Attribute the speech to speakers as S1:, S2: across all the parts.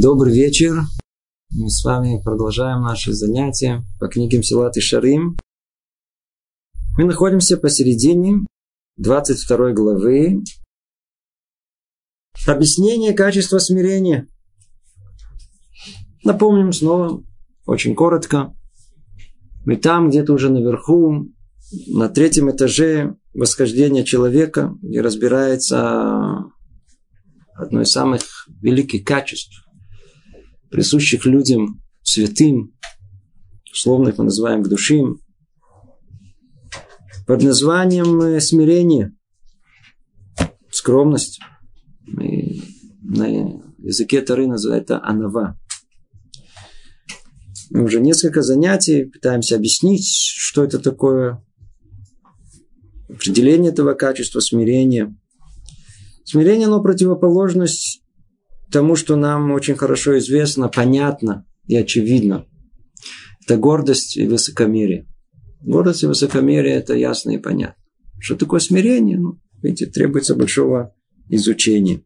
S1: Добрый вечер. Мы с вами продолжаем наши занятия по книге Силат и Шарим. Мы находимся посередине 22 главы. Объяснение качества смирения. Напомним снова, очень коротко. Мы там, где-то уже наверху, на третьем этаже восхождения человека, где разбирается одно из самых великих качеств, присущих людям, святым, условно их мы называем душим, под названием э, смирение, скромность. И на языке Тары называют это анава. Мы уже несколько занятий пытаемся объяснить, что это такое, определение этого качества смирения. Смирение, оно противоположность тому, что нам очень хорошо известно, понятно и очевидно. Это гордость и высокомерие. Гордость и высокомерие – это ясно и понятно. Что такое смирение? Ну, видите, требуется большого изучения.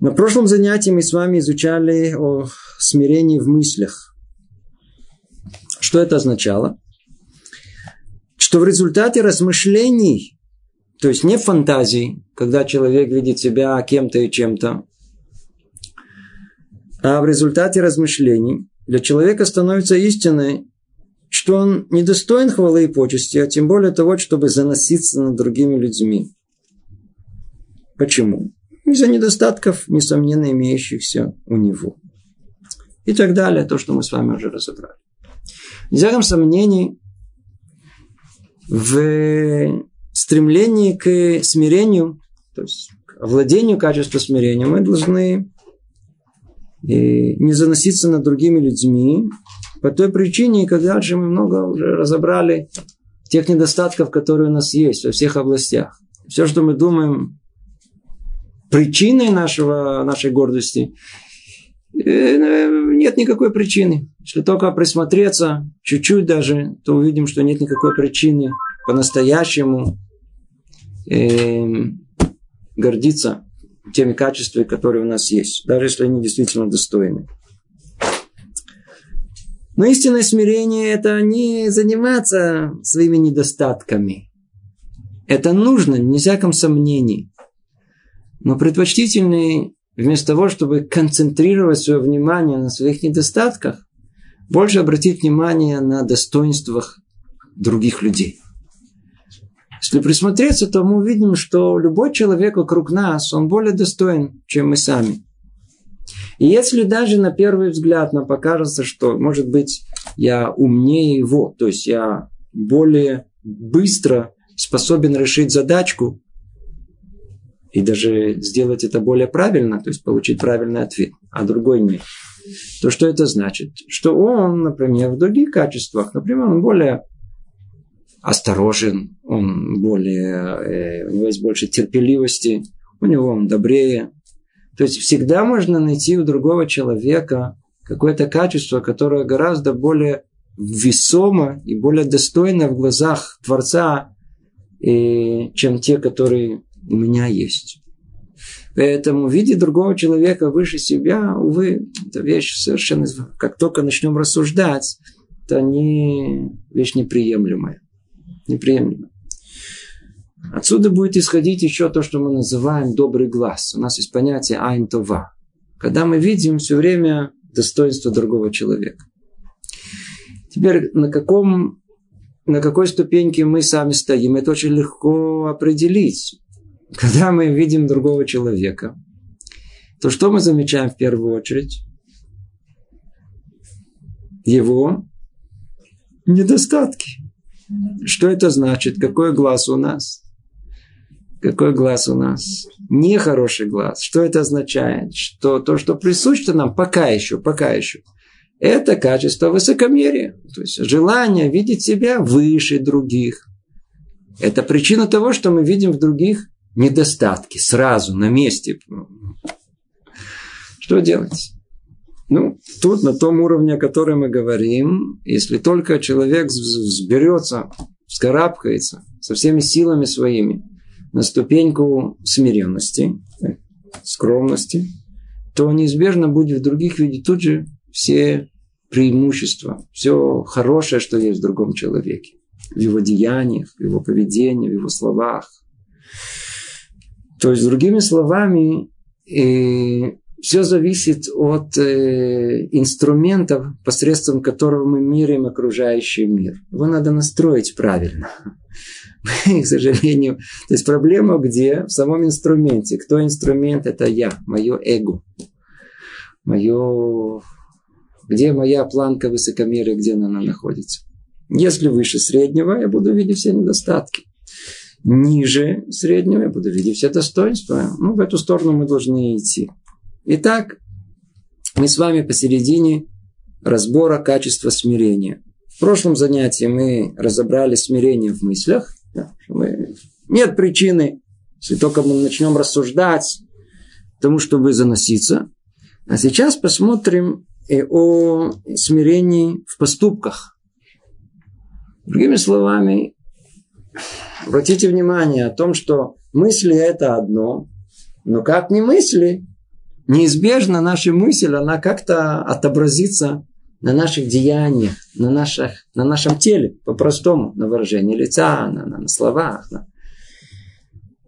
S1: На прошлом занятии мы с вами изучали о смирении в мыслях. Что это означало? Что в результате размышлений то есть не фантазии, когда человек видит себя кем-то и чем-то, а в результате размышлений для человека становится истиной, что он недостоин хвалы и почести, а тем более того, чтобы заноситься над другими людьми. Почему? Из-за недостатков, несомненно, имеющихся у него. И так далее, то, что мы с вами уже разобрали. Без сомнений, в стремлении к смирению, то есть к овладению качества смирения, мы должны э, не заноситься над другими людьми по той причине, когда же мы много уже разобрали тех недостатков, которые у нас есть во всех областях. Все, что мы думаем причиной нашего, нашей гордости, э, нет никакой причины. Если только присмотреться чуть-чуть даже, то увидим, что нет никакой причины по-настоящему э, гордиться теми качествами, которые у нас есть, даже если они действительно достойны. Но истинное смирение – это не заниматься своими недостатками. Это нужно, не всяком сомнении. Но предпочтительнее, вместо того, чтобы концентрировать свое внимание на своих недостатках, больше обратить внимание на достоинствах других людей – если присмотреться, то мы увидим, что любой человек вокруг нас, он более достоин, чем мы сами. И если даже на первый взгляд нам покажется, что, может быть, я умнее его, то есть я более быстро способен решить задачку и даже сделать это более правильно, то есть получить правильный ответ, а другой нет, то что это значит? Что он, например, в других качествах, например, он более осторожен, он более, э, у него есть больше терпеливости, у него он добрее. То есть всегда можно найти у другого человека какое-то качество, которое гораздо более весомо и более достойно в глазах Творца, и, чем те, которые у меня есть. Поэтому видеть другого человека выше себя, увы, это вещь совершенно... Как только начнем рассуждать, это не вещь неприемлемая неприемлемо. Отсюда будет исходить еще то, что мы называем добрый глаз. У нас есть понятие айн-това. Когда мы видим все время достоинство другого человека. Теперь на каком на какой ступеньке мы сами стоим, это очень легко определить. Когда мы видим другого человека, то что мы замечаем в первую очередь? Его недостатки. Что это значит? Какой глаз у нас? Какой глаз у нас? Нехороший глаз. Что это означает? Что то, что присуще нам, пока еще, пока еще, это качество высокомерия. То есть желание видеть себя выше других. Это причина того, что мы видим в других недостатки сразу, на месте. Что делать? Ну, тут на том уровне, о котором мы говорим, если только человек взберется, вскарабкается со всеми силами своими на ступеньку смиренности, скромности, то неизбежно будет в других видеть тут же все преимущества, все хорошее, что есть в другом человеке. В его деяниях, в его поведении, в его словах. То есть, другими словами, и все зависит от э, инструментов, посредством которого мы меряем окружающий мир. Его надо настроить правильно. к сожалению, то есть проблема где? В самом инструменте. Кто инструмент? Это я, мое эго. Мое... Где моя планка высокомерия, где она находится? Если выше среднего, я буду видеть все недостатки. Ниже среднего я буду видеть все достоинства. Ну, в эту сторону мы должны идти. Итак, мы с вами посередине разбора качества смирения. В прошлом занятии мы разобрали смирение в мыслях. Мы... Нет причины, если только мы начнем рассуждать, тому, чтобы заноситься. А сейчас посмотрим и о смирении в поступках. Другими словами, обратите внимание о том, что мысли это одно, но как не мысли, неизбежно наша мысль, она как-то отобразится на наших деяниях, на, наших, на нашем теле, по-простому, на выражении лица, на, на, на словах. На.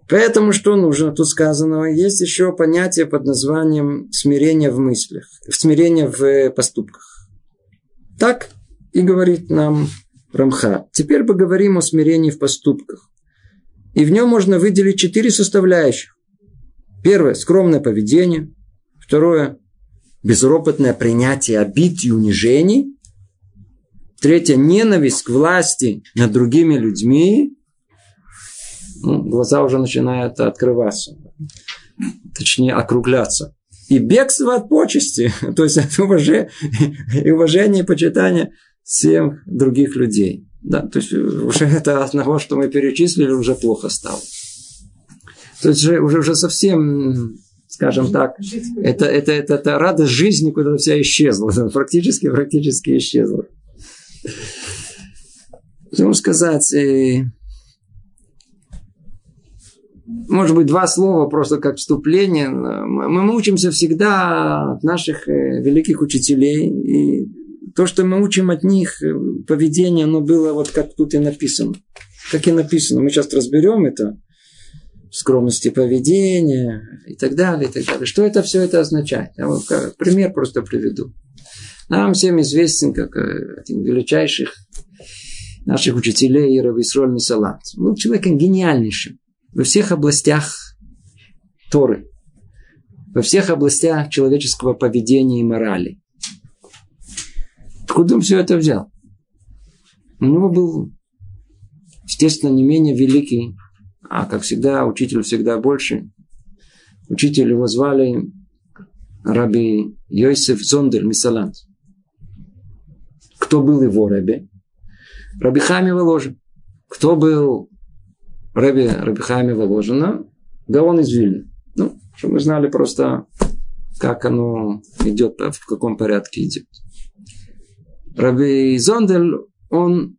S1: Поэтому что нужно? Тут сказано, есть еще понятие под названием смирение в мыслях, смирение в поступках. Так и говорит нам Рамха. Теперь поговорим о смирении в поступках. И в нем можно выделить четыре составляющих. Первое – скромное поведение. Второе безропотное принятие обид и унижений. Третье – ненависть к власти над другими людьми. Ну, глаза уже начинают открываться. Точнее, округляться. И бегство от почести. То есть, от уважения, и уважение и почитание всех других людей. Да, то есть, уже это от того, что мы перечислили, уже плохо стало. То есть, уже, уже совсем скажем так, это, это, это, это радость жизни куда-то вся исчезла. Практически, практически исчезла. Что сказать? Э, может быть, два слова просто как вступление. Мы учимся всегда от наших э, великих учителей. И то, что мы учим от них, э, поведение, оно было вот как тут и написано. Как и написано. Мы сейчас разберем это скромности поведения и так далее, и так далее. Что это все это означает? Я вот пример просто приведу. Нам всем известен, как э, один из величайших наших учителей Исроль Мисалат. Был человеком гениальнейшим во всех областях Торы, во всех областях человеческого поведения и морали. Откуда он все это взял? У него был, естественно, не менее великий а как всегда, учитель всегда больше. Учитель его звали Раби Йосеф Зондер Мисалант. Кто был его Раби? Раби Хами Воложин. Кто был Раби, Раби Хами Воложина? Да он из Вильны. Ну, чтобы мы знали просто, как оно идет, в каком порядке идет. Раби Зондель, он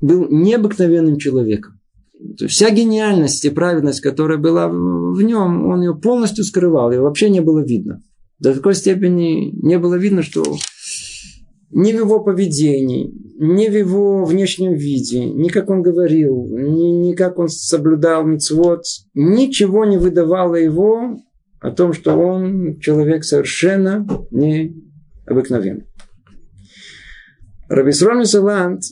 S1: был необыкновенным человеком вся гениальность и праведность, которая была в нем, он ее полностью скрывал, ее вообще не было видно. До такой степени не было видно, что ни в его поведении, ни в его внешнем виде, ни как он говорил, ни, ни как он соблюдал мицвод, ничего не выдавало его о том, что он человек совершенно необыкновенный. Рабисрон Салант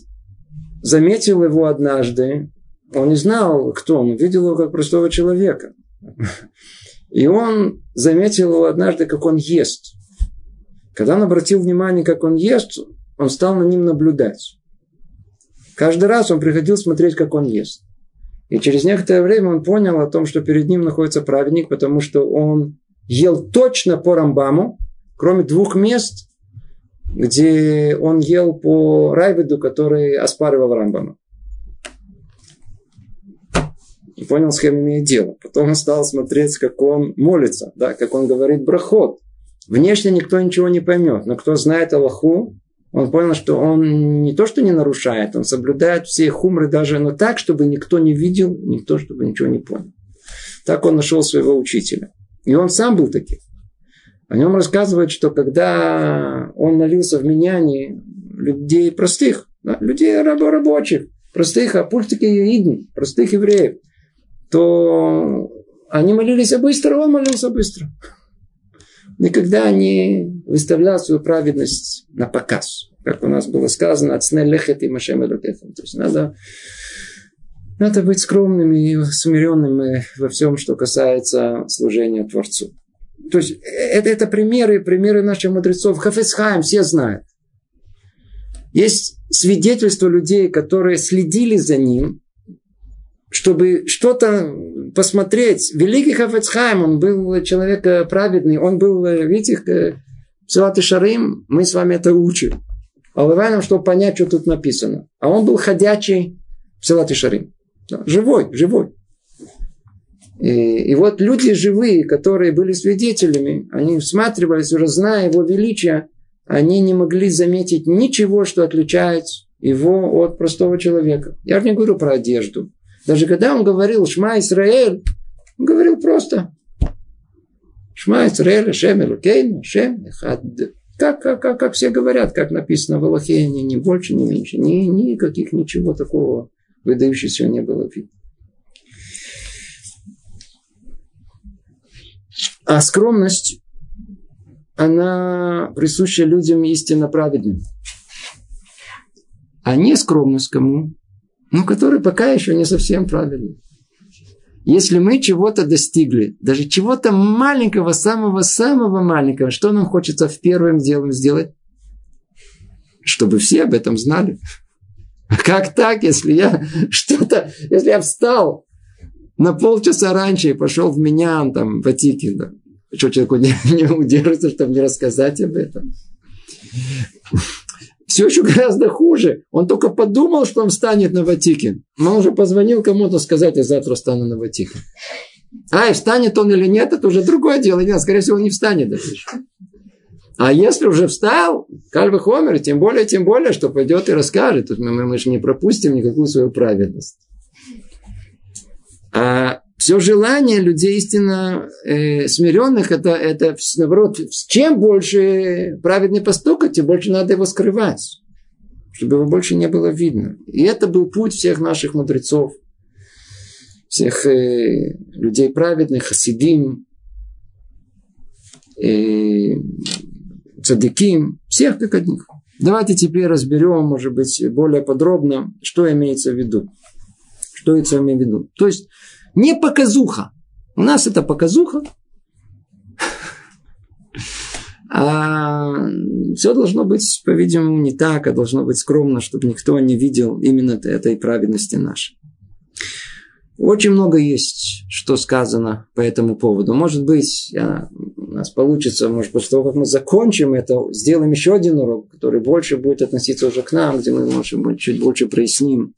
S1: заметил его однажды он не знал, кто он, видел его как простого человека. И он заметил его однажды, как он ест. Когда он обратил внимание, как он ест, он стал на ним наблюдать. Каждый раз он приходил смотреть, как он ест. И через некоторое время он понял о том, что перед ним находится праведник, потому что он ел точно по Рамбаму, кроме двух мест, где он ел по Райвиду, который оспаривал Рамбама и понял, с кем имеет дело. Потом он стал смотреть, как он молится, да, как он говорит брахот. Внешне никто ничего не поймет, но кто знает Аллаху, он понял, что он не то, что не нарушает, он соблюдает все хумры даже, но так, чтобы никто не видел, никто, чтобы ничего не понял. Так он нашел своего учителя. И он сам был таким. О нем рассказывают, что когда он молился в Миняне, людей простых, да, людей рабочих, простых, а пусть такие простых евреев, то они молились быстро, он молился быстро. Никогда не выставлял свою праведность на показ. Как у нас было сказано, от лехет и машем То есть надо, надо быть скромными и смиренными во всем, что касается служения Творцу. То есть это, это примеры, примеры наших мудрецов. Хафесхайм все знают. Есть свидетельства людей, которые следили за ним, чтобы что-то посмотреть. Великий Хафецхайм, он был человек э, праведный, он был, э, видите, э, Силат и Шарим, мы с вами это учим. А нам, чтобы понять, что тут написано. А он был ходячий Силат и Шарим. Живой, живой. И, и вот люди живые, которые были свидетелями, они всматривались, уже зная его величие, они не могли заметить ничего, что отличает его от простого человека. Я же не говорю про одежду. Даже когда он говорил «Шма Исраэль», он говорил просто «Шма Исраэль, Шем Элукейн, Шем Эхад». Как, как, как, как все говорят, как написано в Аллахе, ни, ни больше, ни меньше. Ни, никаких ничего такого выдающегося не было видно. А скромность она присуща людям истинно праведным. А не скромность кому? Ну, который пока еще не совсем правильный. Если мы чего-то достигли, даже чего-то маленького, самого-самого маленького, что нам хочется в первым делом сделать? Чтобы все об этом знали. Как так, если я что-то, если я встал на полчаса раньше и пошел в меня, там, в Атике, да, что человеку не, не удержится, чтобы не рассказать об этом? Все еще гораздо хуже. Он только подумал, что он встанет на Ватикин. Он уже позвонил кому-то сказать, я завтра встану на Ватикин. А, и встанет он или нет, это уже другое дело. Нет, скорее всего, он не встанет даже. А если уже встал, Кальвы Хомер, тем более, тем более, что пойдет и расскажет. Мы, мы, мы же не пропустим никакую свою праведность. А все желание людей истинно э, смиренных, это, это наоборот, чем больше праведный поступок, тем больше надо его скрывать, чтобы его больше не было видно. И это был путь всех наших мудрецов, всех э, людей праведных, хасидим, э, цадиким, всех как одних. Давайте теперь разберем, может быть, более подробно, что имеется в виду. Что это имеется в виду. То есть, не показуха. У нас это показуха. А все должно быть, по-видимому, не так, а должно быть скромно, чтобы никто не видел именно этой праведности нашей. Очень много есть, что сказано по этому поводу. Может быть, я, у нас получится, может, после того, как мы закончим это, сделаем еще один урок, который больше будет относиться уже к нам, где мы, может быть, чуть больше проясним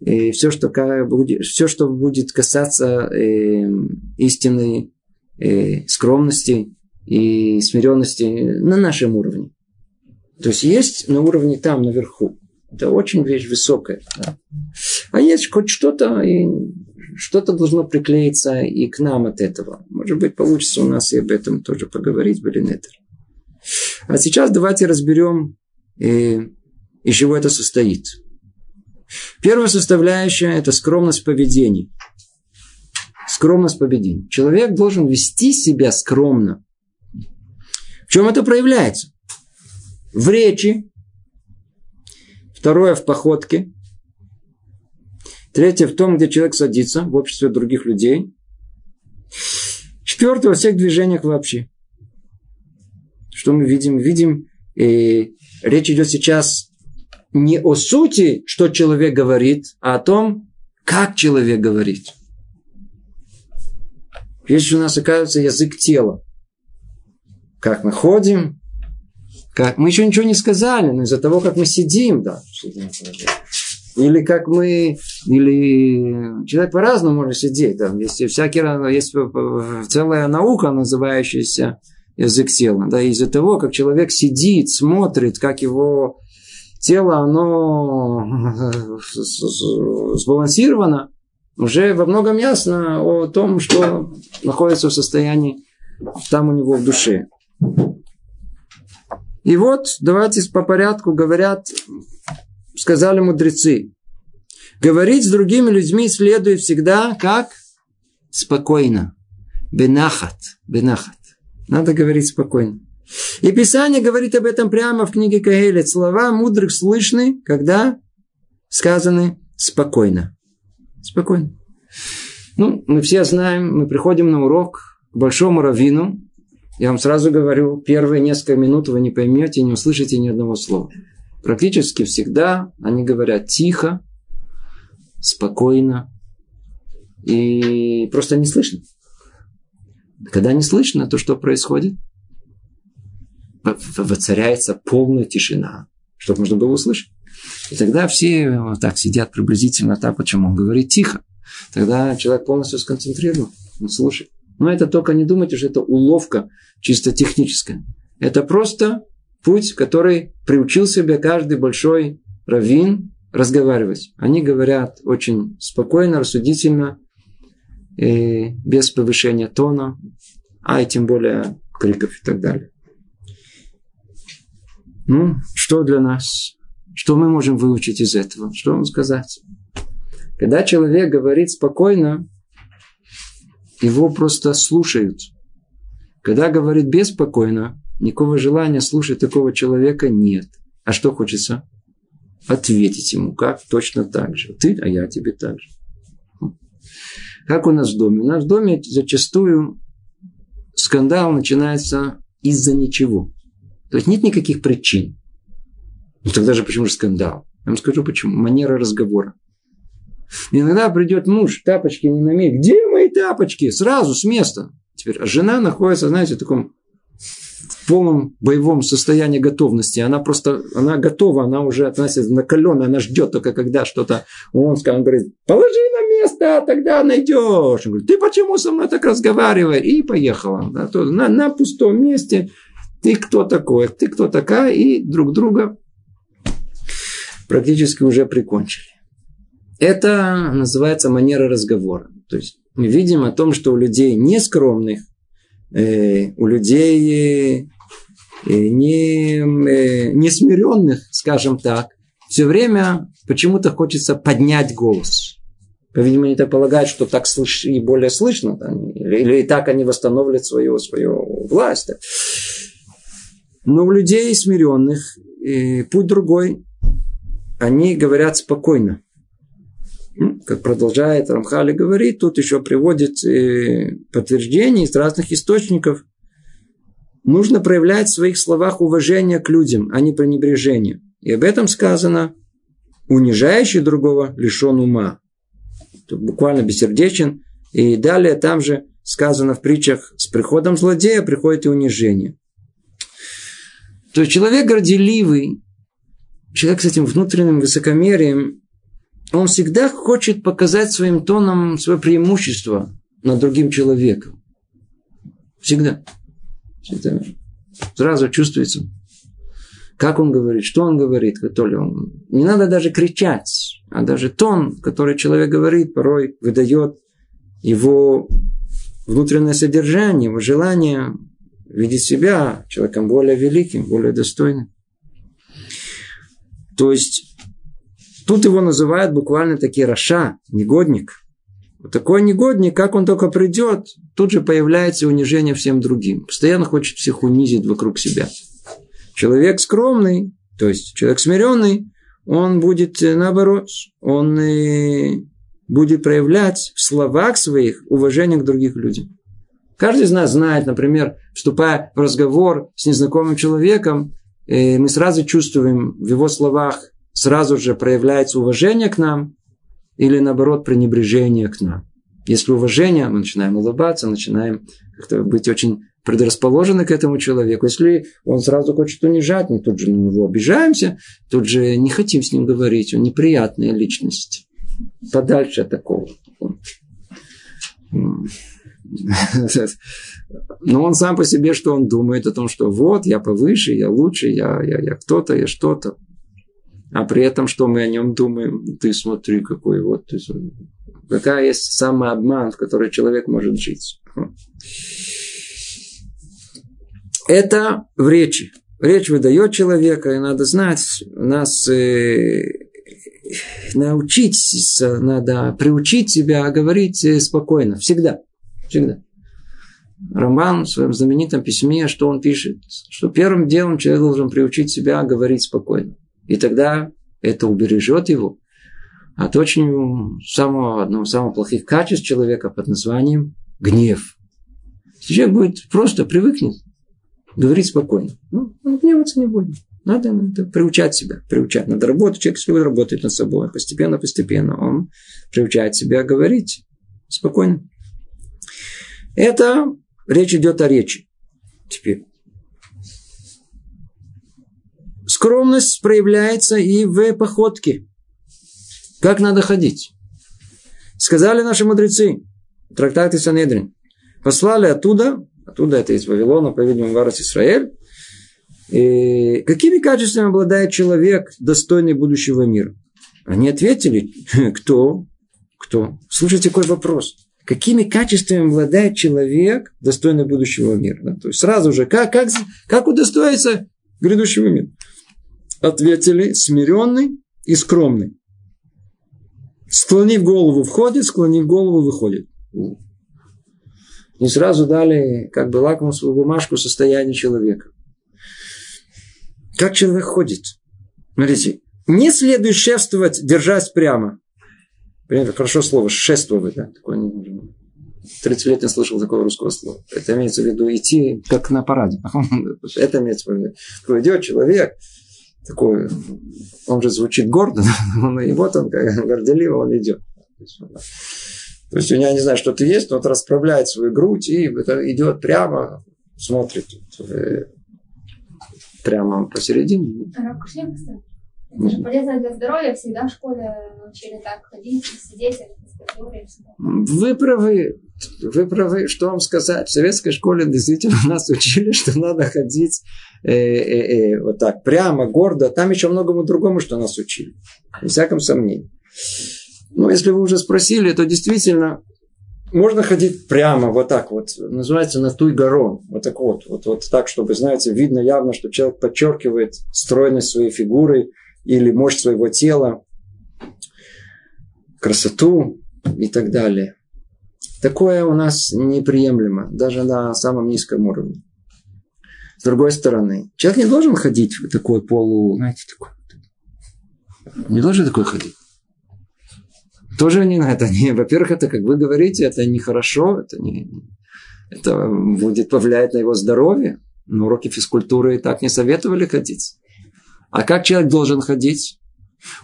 S1: и все, что будет, все, что будет касаться э, истинной э, скромности и смиренности на нашем уровне. То есть есть на уровне там, наверху. Это очень вещь высокая. Да? А есть хоть что-то, и что-то должно приклеиться и к нам от этого. Может быть, получится у нас и об этом тоже поговорить, Белинетер. А сейчас давайте разберем, э, из чего это состоит. Первая составляющая – это скромность поведения. Скромность поведения. Человек должен вести себя скромно. В чем это проявляется? В речи. Второе – в походке. Третье – в том, где человек садится в обществе других людей. Четвертое – во всех движениях вообще. Что мы видим? Видим, э, речь идет сейчас не о сути, что человек говорит, а о том, как человек говорит. Здесь у нас оказывается язык тела. Как мы ходим, как... мы еще ничего не сказали, но из-за того, как мы сидим, да, или как мы, или человек по-разному может сидеть. Да. Есть всякий раз, есть целая наука, называющаяся язык тела. Да, из-за того, как человек сидит, смотрит, как его тело, оно сбалансировано, уже во многом ясно о том, что находится в состоянии там у него в душе. И вот, давайте по порядку говорят, сказали мудрецы. Говорить с другими людьми следует всегда как? Спокойно. Бенахат. Бенахат. Надо говорить спокойно. И Писание говорит об этом прямо в книге Каэлет. Слова мудрых слышны, когда сказаны спокойно. Спокойно. Ну, мы все знаем, мы приходим на урок к большому раввину. Я вам сразу говорю, первые несколько минут вы не поймете, не услышите ни одного слова. Практически всегда они говорят тихо, спокойно и просто не слышно. Когда не слышно, то что происходит? Воцаряется полная тишина, чтобы можно было услышать. И тогда все вот так сидят приблизительно так, почему он говорит тихо. Тогда человек полностью сконцентрирован, он слушает. Но это только не думайте, что это уловка чисто техническая. Это просто путь, который приучил себе каждый большой раввин разговаривать. Они говорят очень спокойно, рассудительно, и без повышения тона, а и тем более криков и так далее. Ну, что для нас? Что мы можем выучить из этого? Что вам сказать? Когда человек говорит спокойно, его просто слушают. Когда говорит беспокойно, никакого желания слушать такого человека нет. А что хочется? Ответить ему, как точно так же. Ты, а я тебе так же. Как у нас в доме? У нас в доме зачастую скандал начинается из-за ничего. То есть нет никаких причин. Ну тогда же почему же скандал? Я вам скажу почему. Манера разговора. Иногда придет муж, тапочки не на месте. Где мои тапочки? Сразу, с места. Теперь а жена находится, знаете, в таком в полном боевом состоянии готовности. Она просто, она готова, она уже относится накаленная, она ждет только когда что-то, он он говорит, положи на место, тогда найдешь. Он говорит, ты почему со мной так разговариваешь? И поехала. На, на пустом месте. Ты кто такой? Ты кто такая? И друг друга практически уже прикончили. Это называется манера разговора. То есть мы видим о том, что у людей нескромных, э, у людей э, не, э, несмиренных, скажем так, все время почему-то хочется поднять голос. По-видимому, они так полагают, что так слыш... и более слышно, да? или, или так они восстановят свою, свою власть. Но у людей смиренных э, путь другой. Они говорят спокойно. Как продолжает Рамхали говорить, тут еще приводит э, подтверждение из разных источников. Нужно проявлять в своих словах уважение к людям, а не пренебрежение. И об этом сказано, унижающий другого лишен ума. Тут буквально бессердечен. И далее там же сказано в притчах, с приходом злодея приходит и унижение. То человек горделивый, человек с этим внутренним высокомерием, он всегда хочет показать своим тоном свое преимущество над другим человеком. Всегда. Всегда. Сразу чувствуется. Как он говорит, что он говорит, то ли он... Не надо даже кричать, а даже тон, который человек говорит, порой выдает его внутреннее содержание, его желание видеть себя человеком более великим, более достойным. То есть Тут его называют буквально таки Раша, негодник. Вот такой негодник, как он только придет, тут же появляется унижение всем другим. Постоянно хочет всех унизить вокруг себя. Человек скромный, то есть человек смиренный, он будет э, наоборот, он э, будет проявлять в словах своих уважение к другим людям. Каждый из нас знает, например, вступая в разговор с незнакомым человеком, э, мы сразу чувствуем в его словах сразу же проявляется уважение к нам или наоборот пренебрежение к нам. Если уважение, мы начинаем улыбаться, начинаем как-то быть очень предрасположены к этому человеку. Если он сразу хочет унижать, мы тут же на него обижаемся, тут же не хотим с ним говорить, он неприятная личность. Подальше от такого. Но он сам по себе, что он думает о том, что вот, я повыше, я лучше, я, я, я кто-то, я что-то. А при этом, что мы о нем думаем, ты смотри, какой вот. Ты, какая есть самообман, в который человек может жить. Это в речи. Речь выдает человека, и надо знать, нас э, научить, надо приучить себя говорить э, спокойно. Всегда. Всегда. Роман в своем знаменитом письме, что он пишет? Что первым делом человек должен приучить себя говорить спокойно. И тогда это убережет его от очень самого, одного из самых плохих качеств человека под названием гнев. Человек будет просто привыкнет говорить спокойно. Ну, он гневаться не будет. Надо, надо приучать себя, приучать. Надо работать. Человек, если работает над собой, постепенно, постепенно, он приучает себя говорить спокойно. Это речь идет о речи. Теперь. Скромность проявляется и в походке. Как надо ходить? Сказали наши мудрецы, трактаты Санедрин, послали оттуда, оттуда это из Вавилона, по-видимому, в Арас Исраэль, и какими качествами обладает человек, достойный будущего мира? Они ответили, кто? Кто? Слушайте, какой вопрос. Какими качествами обладает человек, достойный будущего мира? Да? То есть сразу же, как, как, как удостоиться грядущего мира? Ответили, смиренный и скромный. Склонив голову входит, склонив голову выходит. Не сразу дали как бы лакмусовую бумажку состояния человека. Как человек ходит? Смотрите, не следует шествовать, держась прямо. Примерно, хорошо слово, шествовать. Да? Такое 30 лет не слышал такого русского слова. Это имеется в виду идти, как на параде. Это имеется в виду. Идет человек, такой, он же звучит гордо, и вот он, как горделиво он идет. То есть у него, не знаю, что-то есть, но он расправляет свою грудь и идет прямо, смотрит э, прямо посередине.
S2: Это же полезно для здоровья, всегда в школе учили так ходить, сидеть,
S1: вы правы. Вы правы, что вам сказать. В советской школе действительно нас учили, что надо ходить э, э, э, вот так, прямо, гордо. Там еще многому другому, что нас учили. Без всяком сомнении. Но если вы уже спросили, то действительно можно ходить прямо, вот так вот. Называется на туй горон. Вот так вот. Вот, вот так, чтобы, знаете, видно явно, что человек подчеркивает стройность своей фигуры или мощь своего тела, красоту и так далее. Такое у нас неприемлемо, даже на самом низком уровне. С другой стороны, человек не должен ходить в такой полу, знаете, такой. Не должен такой ходить. Тоже не на это. Не, во-первых, это, как вы говорите, это нехорошо, это, не, это будет повлиять на его здоровье. На уроки физкультуры так не советовали ходить. А как человек должен ходить?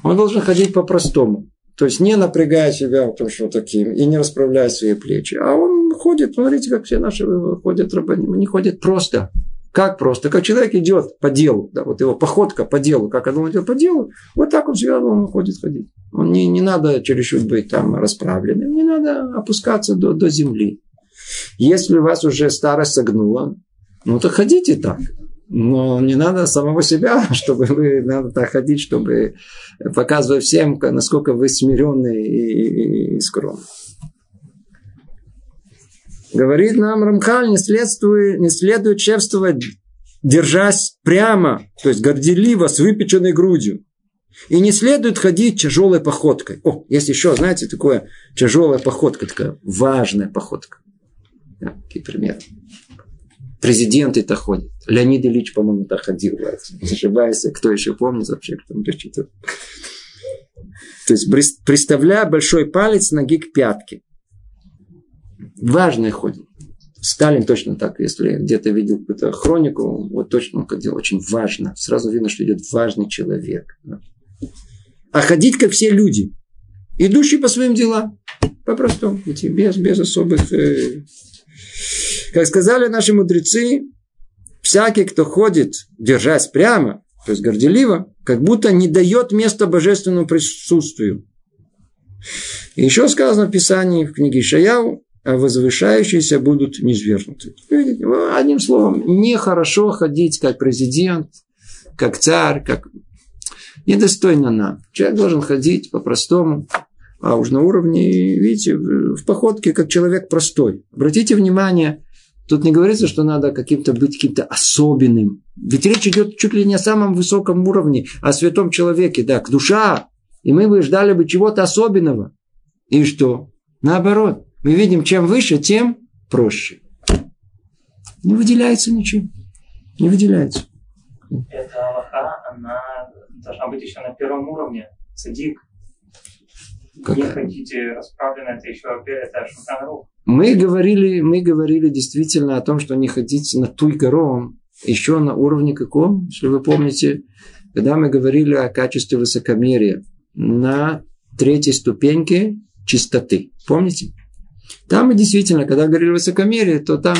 S1: Он должен ходить по-простому. То есть не напрягая себя в том, что таким, и не расправляя свои плечи. А он ходит, смотрите, как все наши ходят рабани, они ходят просто. Как просто? Как человек идет по делу, да, вот его походка по делу, как он идет по делу, вот так он всегда он ходит ходить. Он не, не надо чересчур быть там расправленным, не надо опускаться до, до земли. Если у вас уже старость согнула, ну то ходите так. Но не надо самого себя, чтобы вы надо так ходить, чтобы показывать всем, насколько вы смиренные и, и, и скромны. Говорит нам Рамхаль, не следует, не следует чествовать, держась прямо, то есть горделиво, с выпеченной грудью. И не следует ходить тяжелой походкой. О, есть еще, знаете, такое тяжелая походка, такая важная походка. Какие примеры. Президенты-то ходят. Леонид Ильич, по-моему, так ходил. Ошибаюсь, кто еще помнит вообще, кто прочитал. То есть, приставляя большой палец ноги к пятке. Важное ходит. Сталин точно так, если где-то видел какую-то хронику, вот точно он ходил очень важно. Сразу видно, что идет важный человек. А ходить, как все люди, идущие по своим делам. По-простому, без, без особых э, как сказали наши мудрецы, всякий, кто ходит, держась прямо, то есть горделиво, как будто не дает места божественному присутствию. И еще сказано в Писании, в книге Шаяу, а возвышающиеся будут низвергнуты. Одним словом, нехорошо ходить как президент, как царь, как... Недостойно нам. Человек должен ходить по-простому, а уж на уровне, видите, в походке, как человек простой. Обратите внимание, Тут не говорится, что надо каким-то быть каким-то особенным. Ведь речь идет чуть ли не о самом высоком уровне, о святом человеке, да, к душа. И мы бы ждали бы чего-то особенного. И что? Наоборот. Мы видим, чем выше, тем проще. Не выделяется ничего. Не выделяется.
S3: Эта Аллаха, она должна быть еще на первом уровне. Садик. Как? Не хотите расправлено, это еще это Шутан
S1: Мы говорили, мы говорили действительно о том, что не ходить на туй кором еще на уровне каком, если вы помните, когда мы говорили о качестве высокомерия на третьей ступеньке чистоты. Помните? Там мы действительно, когда говорили о высокомерии, то там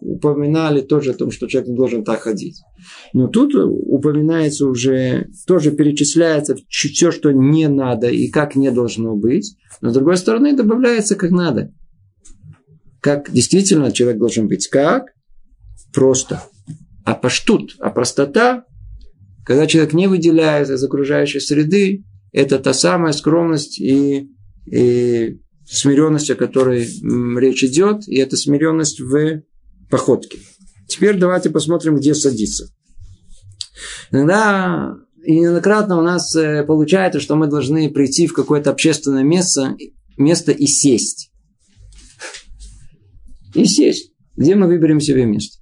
S1: упоминали тоже о том, что человек не должен так ходить. Но тут упоминается уже, тоже перечисляется все, что не надо и как не должно быть. Но с другой стороны добавляется как надо. Как действительно человек должен быть. Как? Просто. А паштут, а простота, когда человек не выделяется из окружающей среды, это та самая скромность и, и смиренность, о которой речь идет, и это смиренность в походке. Теперь давайте посмотрим, где садиться. Иногда и неоднократно у нас э, получается, что мы должны прийти в какое-то общественное место, место и сесть. И сесть. Где мы выберем себе место?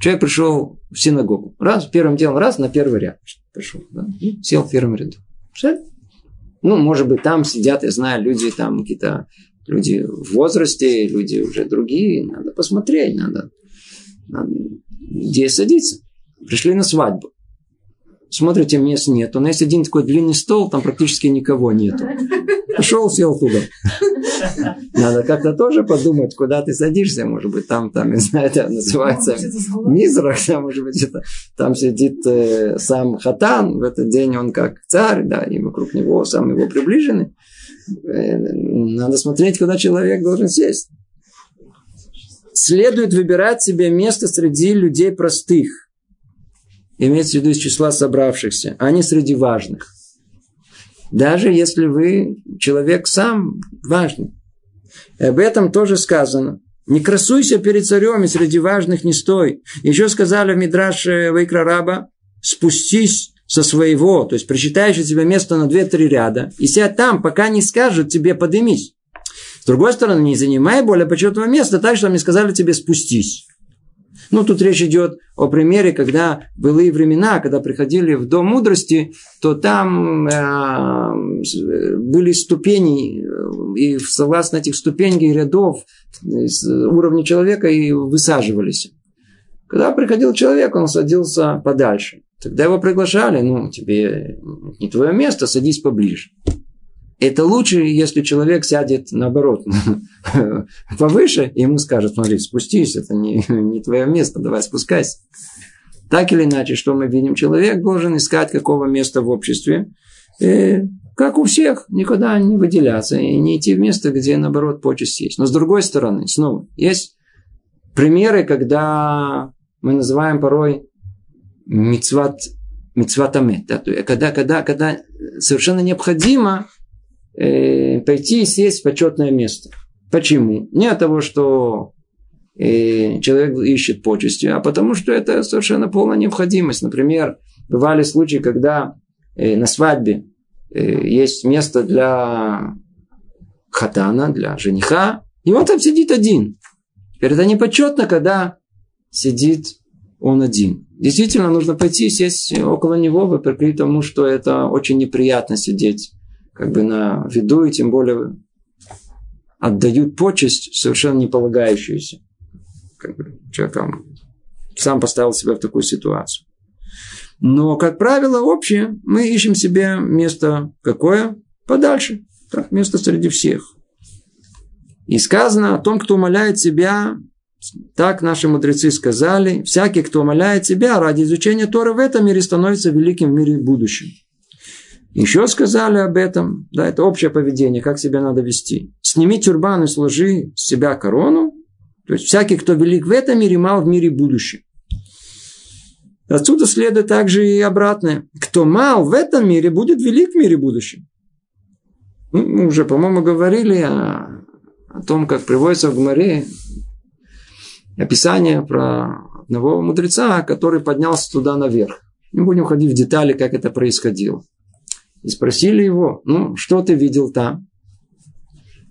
S1: Человек пришел в синагогу. Раз, первым делом, раз, на первый ряд пришел. Да, и сел в первом ряду. Все. Ну, может быть, там сидят, я знаю, люди там какие-то люди в возрасте, люди уже другие. Надо посмотреть, надо, надо где садиться. Пришли на свадьбу. Смотрите, мест нет. У нас есть один такой длинный стол, там практически никого нету. Пошел, сел туда. Надо как-то тоже подумать, куда ты садишься. Может быть, там, там, не знаю, это называется мизрах. Да, может быть, это, там сидит э, сам хатан. В этот день он как царь, да, и вокруг него сам его приближенный. Э, надо смотреть, куда человек должен сесть. Следует выбирать себе место среди людей простых. Имеется в виду из числа собравшихся, а не среди важных. Даже если вы человек сам важный. И об этом тоже сказано. Не красуйся перед царем, и среди важных не стой. Еще сказали в Мидраше Вайкрараба, спустись со своего, то есть причитаешь тебе место на 2-3 ряда, и сядь там, пока не скажут тебе подымись. С другой стороны, не занимай более почетного места так, что мне сказали тебе спустись. Ну, тут речь идет о примере, когда былые времена, когда приходили в Дом мудрости, то там э, были ступени, и согласно этих ступеней рядов уровня человека и высаживались. Когда приходил человек, он садился подальше. Тогда его приглашали, ну, тебе не твое место, садись поближе. Это лучше, если человек сядет наоборот повыше, и ему скажут, смотри, спустись, это не, не твое место, давай спускайся. Так или иначе, что мы видим? Человек должен искать какого места в обществе, и, как у всех, никуда не выделяться и не идти в место, где, наоборот, почесть есть. Но с другой стороны, снова, есть примеры, когда мы называем порой мицват, мицватамет, да, когда, когда, когда совершенно необходимо э, пойти и сесть в почетное место. Почему? Не от того, что э, человек ищет почести, а потому что это совершенно полная необходимость. Например, бывали случаи, когда э, на свадьбе э, есть место для хатана, для жениха, и он там сидит один. Теперь это непочетно, когда сидит он один. Действительно, нужно пойти сесть около него, вопреки тому, что это очень неприятно сидеть как бы на виду, и тем более отдают почесть совершенно не полагающуюся. Как бы человек сам поставил себя в такую ситуацию. Но, как правило, общее, мы ищем себе место какое? Подальше. Так, место среди всех. И сказано о том, кто умоляет себя, так наши мудрецы сказали, всякий, кто умоляет себя ради изучения Торы в этом мире, становится великим в мире будущем. Еще сказали об этом, да, это общее поведение, как себя надо вести. Сними тюрбан и сложи с себя корону, то есть всякий, кто велик в этом мире, мал в мире будущем. Отсюда следует также и обратное. Кто мал в этом мире, будет велик в мире будущем. Ну, мы уже, по-моему, говорили о, о том, как приводится в Гмаре описание про одного мудреца, который поднялся туда наверх. Не будем ходить в детали, как это происходило. И спросили его, ну, что ты видел там?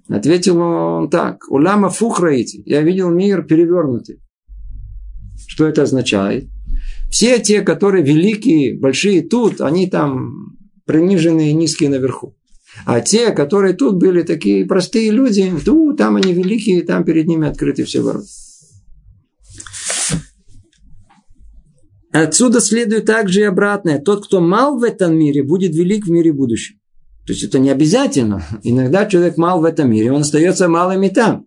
S1: Ответил он так, уляма фухраите, я видел мир перевернутый. Что это означает? Все те, которые великие, большие тут, они там приниженные, низкие наверху. А те, которые тут были такие простые люди, то там они великие, там перед ними открыты все ворота. Отсюда следует также и обратное. Тот, кто мал в этом мире, будет велик в мире будущем. То есть это не обязательно. Иногда человек мал в этом мире, он остается малым и там.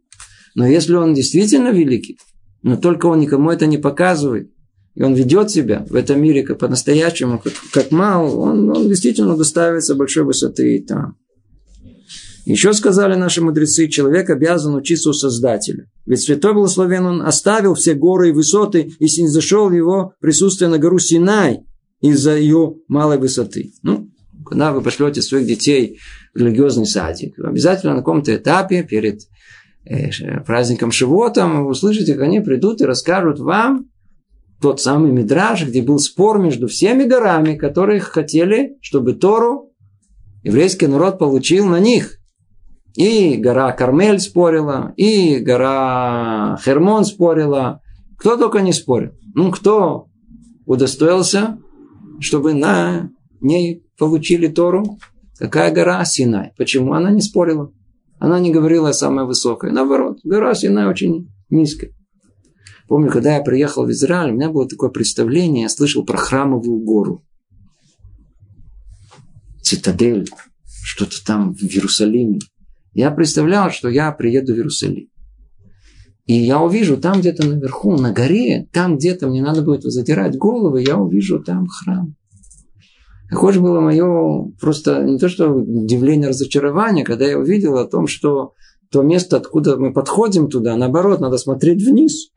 S1: Но если он действительно великий, но только он никому это не показывает, и он ведет себя в этом мире как по-настоящему, как, как мал, он, он действительно доставится большой высоты и там. Еще сказали наши мудрецы, человек обязан учиться у Создателя. Ведь Святой Благословен он оставил все горы и высоты и зашел в его присутствие на гору Синай из-за ее малой высоты. Ну, когда вы пошлете своих детей в религиозный садик, обязательно на каком-то этапе перед э, праздником Шивотом вы услышите, как они придут и расскажут вам тот самый Мидраж, где был спор между всеми горами, которые хотели, чтобы Тору еврейский народ получил на них. И гора Кармель спорила, и гора Хермон спорила. Кто только не спорил. Ну, кто удостоился, чтобы на ней получили Тору? Какая гора? Синай. Почему она не спорила? Она не говорила самая высокая. Наоборот, гора Синай очень низкая. Помню, когда я приехал в Израиль, у меня было такое представление, я слышал про храмовую гору. Цитадель, что-то там в Иерусалиме. Я представлял, что я приеду в Иерусалим. И я увижу там где-то наверху, на горе, там где-то мне надо будет задирать голову, я увижу там храм. Какое же было мое просто не то что удивление, разочарование, когда я увидел о том, что то место, откуда мы подходим туда, наоборот, надо смотреть вниз.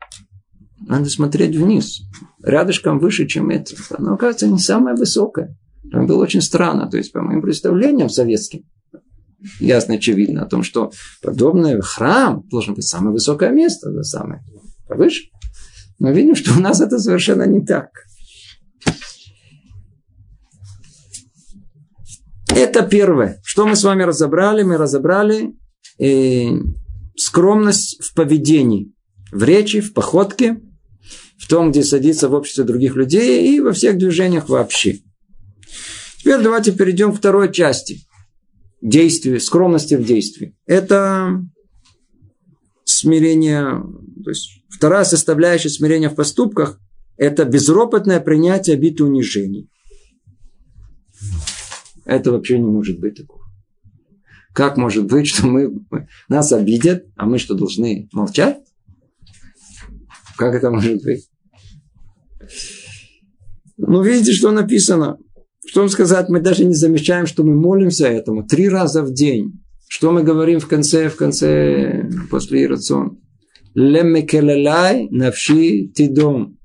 S1: Надо смотреть вниз. Рядышком выше, чем это. Но, оказывается, не самое высокое. Это было очень странно. То есть, по моим представлениям советским, ясно очевидно о том, что подобный храм должен быть самое высокое место, самое повыше. Но видим, что у нас это совершенно не так. Это первое. Что мы с вами разобрали? Мы разобрали э, скромность в поведении, в речи, в походке, в том, где садится в обществе других людей и во всех движениях вообще. Теперь давайте перейдем к второй части действии, скромности в действии. Это смирение, то есть вторая составляющая смирения в поступках – это безропотное принятие обид и унижений. Это вообще не может быть такого. Как может быть, что мы, нас обидят, а мы что, должны молчать? Как это может быть? Ну, видите, что написано. Что вам сказать, мы даже не замечаем, что мы молимся этому три раза в день. Что мы говорим в конце, в конце, после рацион? Лемекелелай навши тидом.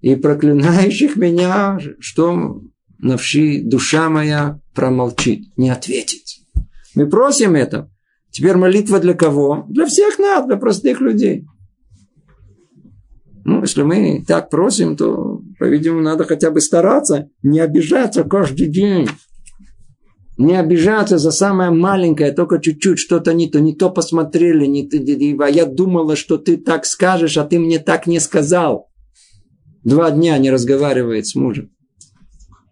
S1: И проклинающих меня, что навши душа моя промолчит, не ответит. Мы просим это. Теперь молитва для кого? Для всех нас, для простых людей. Ну, если мы так просим, то, по-видимому, надо хотя бы стараться не обижаться каждый день. Не обижаться за самое маленькое, только чуть-чуть что-то не то, не то посмотрели, не то, а я думала, что ты так скажешь, а ты мне так не сказал. Два дня не разговаривает с мужем.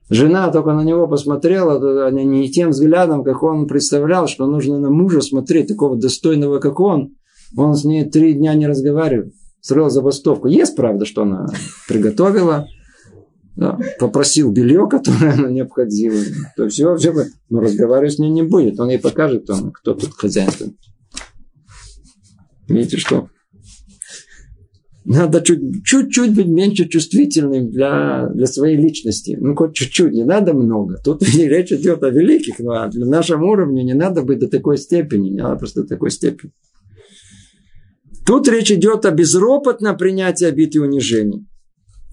S1: Жена только на него посмотрела не тем взглядом, как он представлял, что нужно на мужа смотреть, такого достойного, как он. Он с ней три дня не разговаривает строил забастовку. Есть правда, что она приготовила, да, попросил белье, которое она необходимо. То все, все, но разговаривать с ней не будет. Он ей покажет, кто, кто тут хозяин. Видите, что? Надо чуть, чуть-чуть быть меньше чувствительным для, для своей личности. Ну, хоть чуть-чуть, не надо много. Тут речь идет о великих, но для нашего уровня не надо быть до такой степени, не надо просто до такой степени. Тут речь идет о безропотном принятии обид и унижений.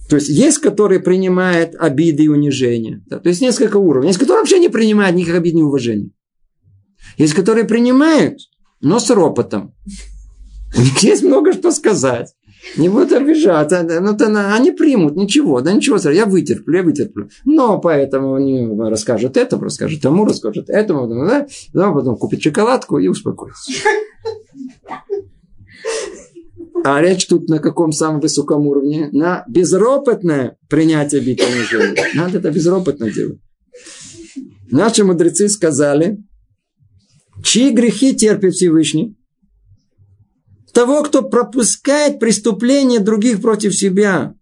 S1: То есть есть, которые принимают обиды и унижения. Да, то есть несколько уровней. Есть, которые вообще не принимают никаких обид и уважений. Есть, которые принимают, но с ропотом. У них есть много что сказать. Не будут обижать. Ну, то они примут, ничего, да ничего, я вытерплю, я вытерплю. Но поэтому они расскажут этому, расскажут тому, расскажут этому, да, потом купит шоколадку и успокоится. А речь тут на каком самом высоком уровне? На безропотное принятие обид Надо это безропотно делать. Наши мудрецы сказали, чьи грехи терпит Всевышний? Того, кто пропускает преступления других против себя.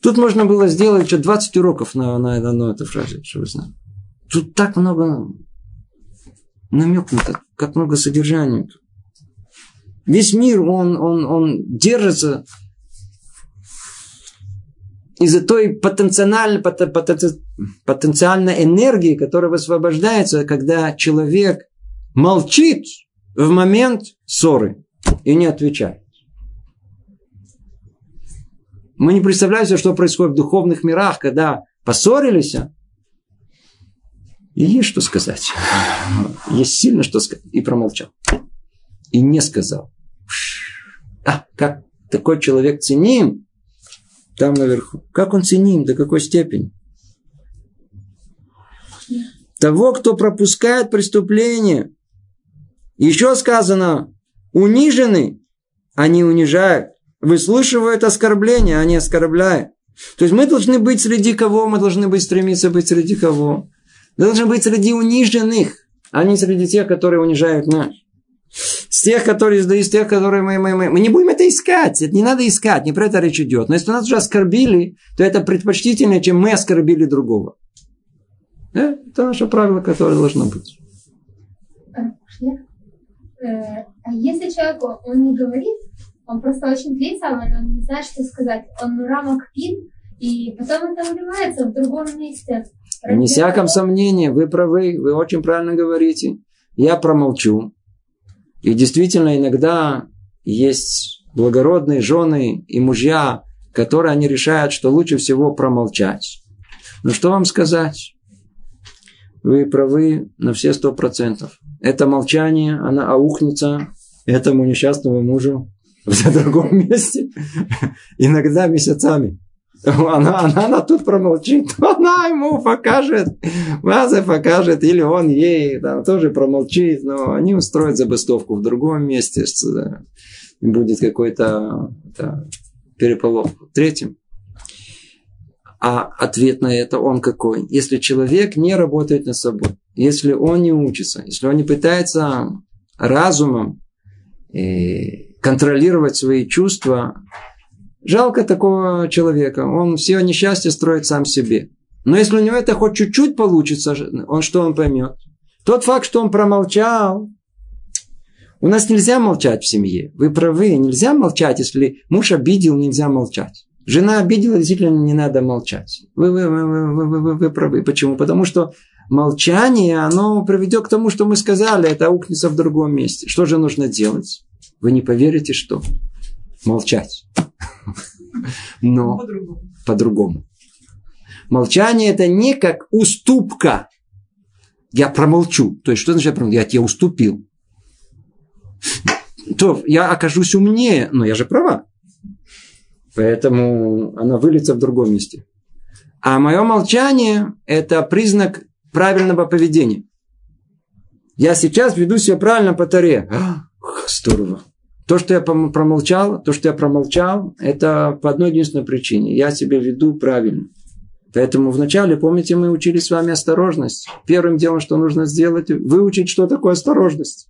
S1: Тут можно было сделать еще 20 уроков на, на, на, на этой фразе, что вы знаете. Тут так много намекнуто, как, много содержания. Весь мир, он, он, он держится из-за той потенциальной, потенциальной энергии, которая высвобождается, когда человек молчит в момент ссоры и не отвечает. Мы не представляем себе, что происходит в духовных мирах, когда поссорились, и есть что сказать. Есть сильно что сказать. И промолчал. И не сказал. А, как такой человек ценим, там наверху. Как он ценим, до какой степени? Того, кто пропускает преступление. Еще сказано, унижены, они унижают. Выслушивают оскорбления, они оскорбляют. То есть мы должны быть среди кого? Мы должны быть стремиться быть среди кого? Мы должны быть среди униженных, а не среди тех, которые унижают нас. Тех, которые из тех, которые мы, мы, мы, мы не будем это искать. Это не надо искать, не про это речь идет. Но если нас уже оскорбили, то это предпочтительнее, чем мы оскорбили другого. Да? Это наше правило, которое должно быть.
S2: Э, а если человек, он не говорит, он просто очень длится, он не знает, что сказать. Он рамок пит, и потом это выливается в другом месте.
S1: Не всяком сомнении, вы правы, вы очень правильно говорите. Я промолчу, и действительно, иногда есть благородные жены и мужья, которые они решают, что лучше всего промолчать. Но что вам сказать? Вы правы на все сто процентов. Это молчание, она аухнется этому несчастному мужу в другом месте. Иногда месяцами. Она, она, она тут промолчит, она ему покажет, Маза покажет, или он ей там, тоже промолчит, но они устроят забастовку в другом месте, что будет какой-то да, переполох. Третьим. А ответ на это он какой? Если человек не работает над собой, если он не учится, если он не пытается разумом э, контролировать свои чувства, Жалко такого человека. Он все несчастье строит сам себе. Но если у него это хоть чуть-чуть получится, он что он поймет? Тот факт, что он промолчал. У нас нельзя молчать в семье. Вы правы, нельзя молчать, если муж обидел, нельзя молчать. Жена обидела, действительно не надо молчать. Вы, вы, вы, вы, вы, вы, вы правы. Почему? Потому что молчание, оно приведет к тому, что мы сказали, это аукнется в другом месте. Что же нужно делать? Вы не поверите, что? Молчать. Но по-другому. Молчание это не как уступка. Я промолчу. То есть, что значит промолчу? Я тебе уступил. То я окажусь умнее, но я же права. Поэтому она выльется в другом месте. А мое молчание – это признак правильного поведения. Я сейчас веду себя правильно по таре. А, здорово. То, что я промолчал, то, что я промолчал, это по одной единственной причине. Я себя веду правильно. Поэтому вначале, помните, мы учили с вами осторожность. Первым делом, что нужно сделать, выучить, что такое осторожность.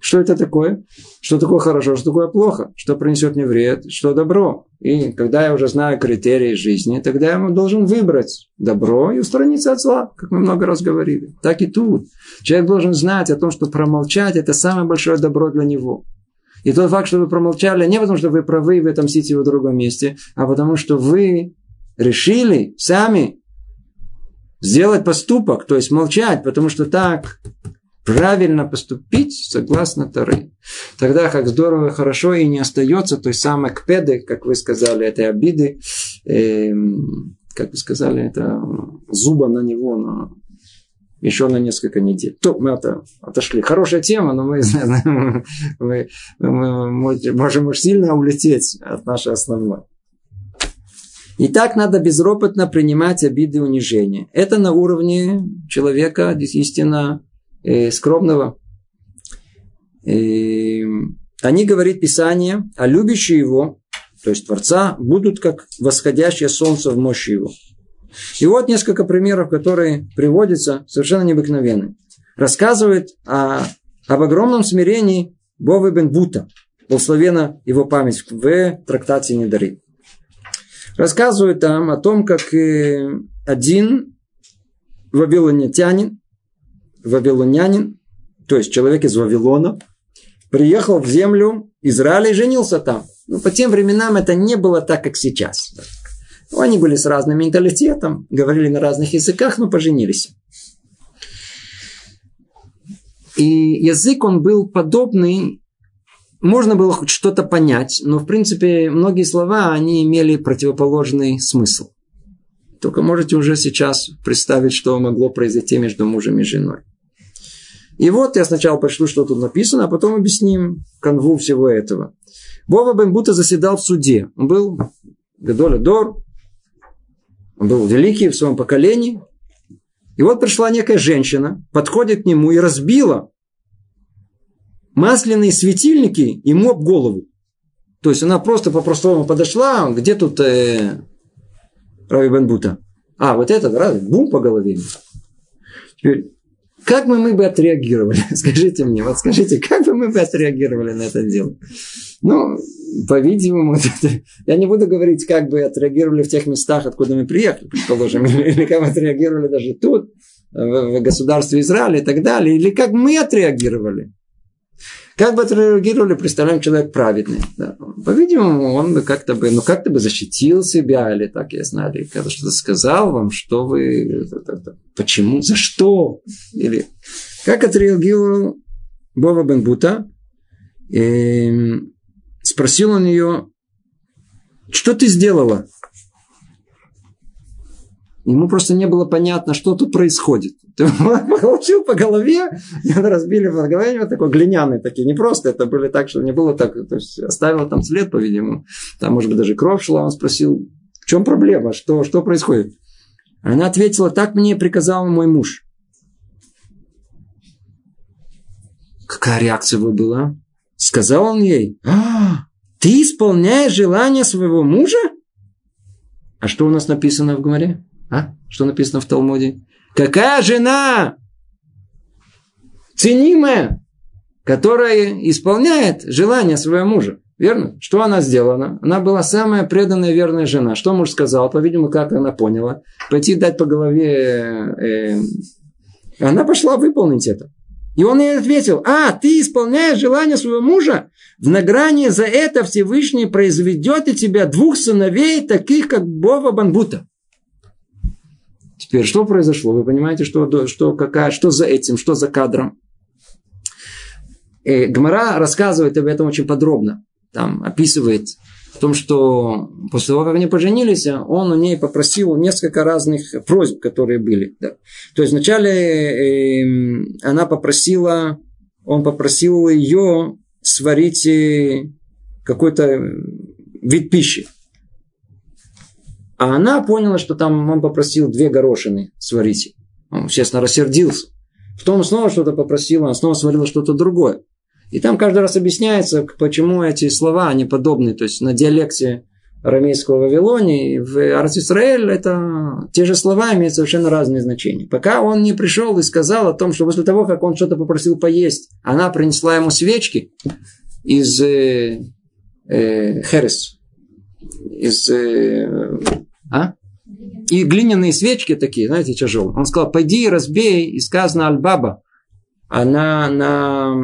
S1: Что это такое? Что такое хорошо, что такое плохо? Что принесет мне вред, что добро? И когда я уже знаю критерии жизни, тогда я должен выбрать добро и устраниться от зла, как мы много раз говорили. Так и тут. Человек должен знать о том, что промолчать – это самое большое добро для него. И тот факт, что вы промолчали, не потому, что вы правы, вы отомстите в другом месте, а потому, что вы решили сами сделать поступок, то есть молчать, потому что так правильно поступить согласно Тары. Тогда как здорово, хорошо и не остается той самой кпеды, как вы сказали, этой обиды, э, как вы сказали, это зуба на него, на еще на несколько недель. То мы это, отошли. Хорошая тема, но мы, мы, мы можем уж сильно улететь от нашей основной. И так надо безропотно принимать обиды и унижения. Это на уровне человека действительно э, скромного. И они, говорит Писание, а любящие его, то есть Творца, будут как восходящее солнце в мощи его. И вот несколько примеров, которые приводятся, совершенно необыкновенные. Рассказывает о, об огромном смирении Бовы бен Бута, благословена его память в трактате Недари. Рассказывает там о том, как э, один вавилонянин, вавилонянин, то есть человек из Вавилона, приехал в землю Израиля и женился там. Но по тем временам это не было так, как сейчас. Они были с разным менталитетом, говорили на разных языках, но поженились. И язык он был подобный, можно было хоть что-то понять, но в принципе многие слова, они имели противоположный смысл. Только можете уже сейчас представить, что могло произойти между мужем и женой. И вот я сначала прочту, что тут написано, а потом объясним канву всего этого. Вова бен Бута заседал в суде. Он был Гадоля Дор, он был великий в своем поколении. И вот пришла некая женщина, подходит к нему и разбила масляные светильники ему об голову. То есть она просто по-простому подошла, где тут э, Рави Бенбута? А, вот этот, раз, бум по голове. Теперь, как бы мы бы отреагировали? Скажите мне, вот скажите, как бы мы бы отреагировали на это дело? Ну, по-видимому, я не буду говорить, как бы отреагировали в тех местах, откуда мы приехали, предположим, или как мы отреагировали даже тут, в государстве Израиля и так далее, или как мы отреагировали. Как бы отреагировали, представляем, человек праведный. Да. По-видимому, он как-то бы, ну как-то бы защитил себя, или так, я знаю, или когда что-то сказал вам, что вы, почему, за что, или как отреагировал Бова Бенбута. И Спросил он ее, что ты сделала? Ему просто не было понятно, что тут происходит. Ты получил по голове, и разбили по голове, вот такой глиняный такие. Не просто это были так, что не было так. То есть оставила там след, по-видимому. Там, может быть, даже кровь шла. Он спросил, в чем проблема, что, что происходит? Она ответила, так мне приказал мой муж. Какая реакция вы была? Сказал он ей, а, ты исполняешь желание своего мужа? А что у нас написано в Гумаре? А? Что написано в Талмуде? Какая жена ценимая, которая исполняет желание своего мужа? Верно? Что она сделала? Она была самая преданная верная жена. Что муж сказал? По-видимому, как она поняла. Пойти дать по голове. Э, она пошла выполнить это. И он ей ответил, а, ты исполняешь желание своего мужа? В награне за это Всевышний произведет и тебя двух сыновей, таких как Бова Банбута. Теперь, что произошло? Вы понимаете, что, что, какая, что за этим, что за кадром? Э, Гмара рассказывает об этом очень подробно. Там описывает в том, что после того, как они поженились, он у ней попросил несколько разных просьб, которые были. Да. То есть вначале э, она попросила, он попросил ее сварить э, какой-то вид пищи. А она поняла, что там он попросил две горошины сварить. Он, естественно, рассердился. Потом снова что-то попросила, она снова сварила что-то другое. И там каждый раз объясняется, почему эти слова, они подобны. То есть на диалекте арамейского Вавилонии, в Арц Исраэль это те же слова имеют совершенно разные значения. Пока он не пришел и сказал о том, что после того, как он что-то попросил поесть, она принесла ему свечки из э, э, херес, из э, а? и глиняные свечки такие, знаете, тяжелые. Он сказал, пойди разбей, и сказано аль-баба, она на...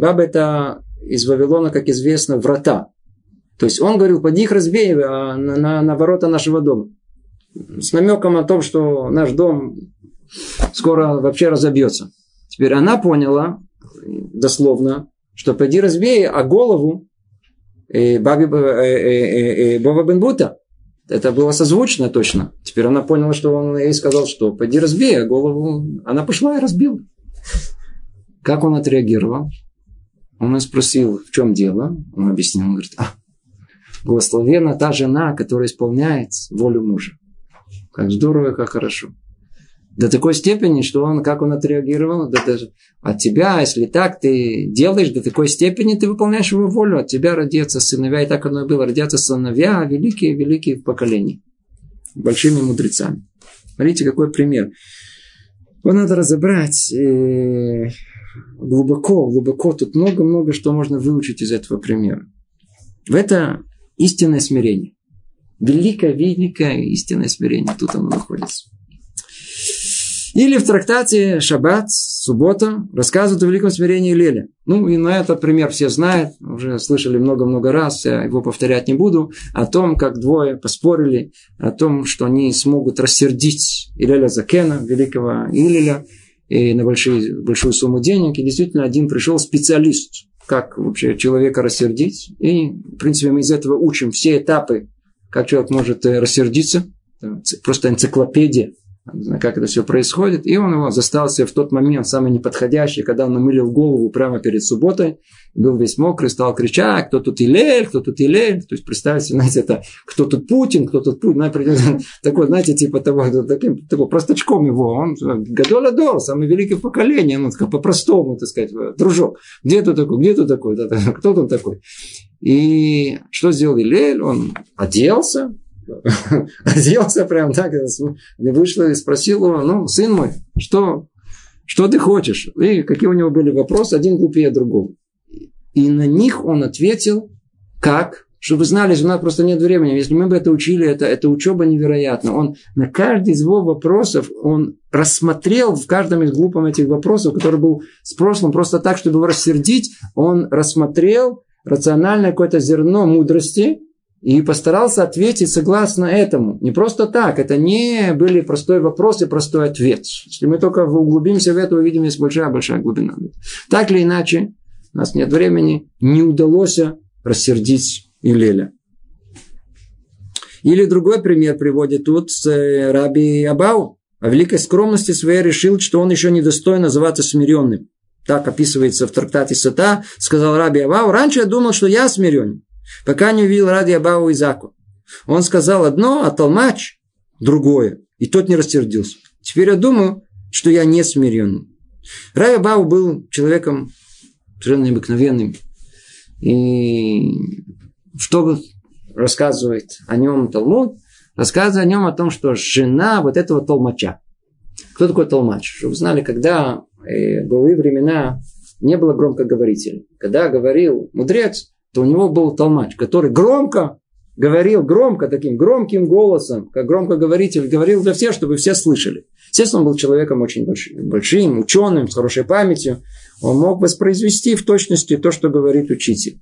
S1: Баба это из Вавилона, как известно, врата. То есть он говорил, поди их разбей а, на, на, на ворота нашего дома. С намеком о том, что наш дом скоро вообще разобьется. Теперь она поняла, дословно, что поди разбей, а голову Баби, э, э, э, э Бова Бенбута. Это было созвучно точно. Теперь она поняла, что он ей сказал, что пойди разбей голову. Она пошла и разбила. Как он отреагировал? Он спросил, в чем дело. Он объяснил, он говорит, а, благословена та жена, которая исполняет волю мужа. Как здорово, как хорошо. До такой степени, что он, как он отреагировал, да, даже от тебя, если так ты делаешь, до такой степени ты выполняешь его волю, от тебя родятся сыновья, и так оно и было, родятся сыновья, великие-великие в поколении, большими мудрецами. Смотрите, какой пример. Вот надо разобрать э, глубоко, глубоко. Тут много-много что можно выучить из этого примера. Это истинное смирение. Великое, великое истинное смирение. Тут оно находится. Или в трактате Шаббат, суббота, рассказывают о великом смирении Леля. Ну, и на этот пример все знают, уже слышали много-много раз, я его повторять не буду, о том, как двое поспорили, о том, что они смогут рассердить Илеля Закена, великого Илеля, и на большие, большую сумму денег. И действительно, один пришел специалист, как вообще человека рассердить. И, в принципе, мы из этого учим все этапы, как человек может э, рассердиться. Просто энциклопедия как это все происходит. И он его застал в тот момент, самый неподходящий, когда он намылил голову прямо перед субботой, был весь мокрый, стал кричать, кто тут Илель, кто тут Илель. То есть, представьте, знаете, это кто тут Путин, кто тут Путин. Такой, знаете, типа того, таким, такой простачком его. Он Гадола Дор, самое великое поколение. Ну, по-простому, так сказать, дружок. Где ты такой, где ты такой, кто тут такой? И что сделал Илель? Он оделся, оделся прям так, вышла и спросил его, ну, сын мой, что, что ты хочешь? И какие у него были вопросы, один глупее другого. И на них он ответил, как? Чтобы вы знали, у нас просто нет времени. Если мы бы это учили, это, это учеба невероятна. Он на каждый из его вопросов, он рассмотрел в каждом из глупом этих вопросов, который был с прошлым, просто так, чтобы его рассердить, он рассмотрел рациональное какое-то зерно мудрости, и постарался ответить согласно этому. Не просто так. Это не были простой вопрос и простой ответ. Если мы только углубимся в это, увидим, есть большая-большая глубина. Так или иначе, у нас нет времени, не удалось рассердить Илеля. Или другой пример приводит тут с э, Раби Абау. О великой скромности своей решил, что он еще не достоин называться смиренным. Так описывается в трактате Сата. Сказал Раби Абау, раньше я думал, что я смирен пока не увидел Ради Абау Изаку. Он сказал одно, а Толмач другое. И тот не рассердился. Теперь я думаю, что я не смирен. Раби Абау был человеком совершенно необыкновенным. И что рассказывает о нем Талмуд? Рассказывает о нем о том, что жена вот этого толмача. Кто такой толмач? Чтобы знали, когда э, были времена, не было громкоговорителей. Когда говорил мудрец, то у него был толмач, который громко говорил, громко, таким громким голосом, как громкоговоритель, говорил для всех, чтобы все слышали. Естественно, он был человеком очень большим, большим, ученым, с хорошей памятью. Он мог воспроизвести в точности то, что говорит учитель.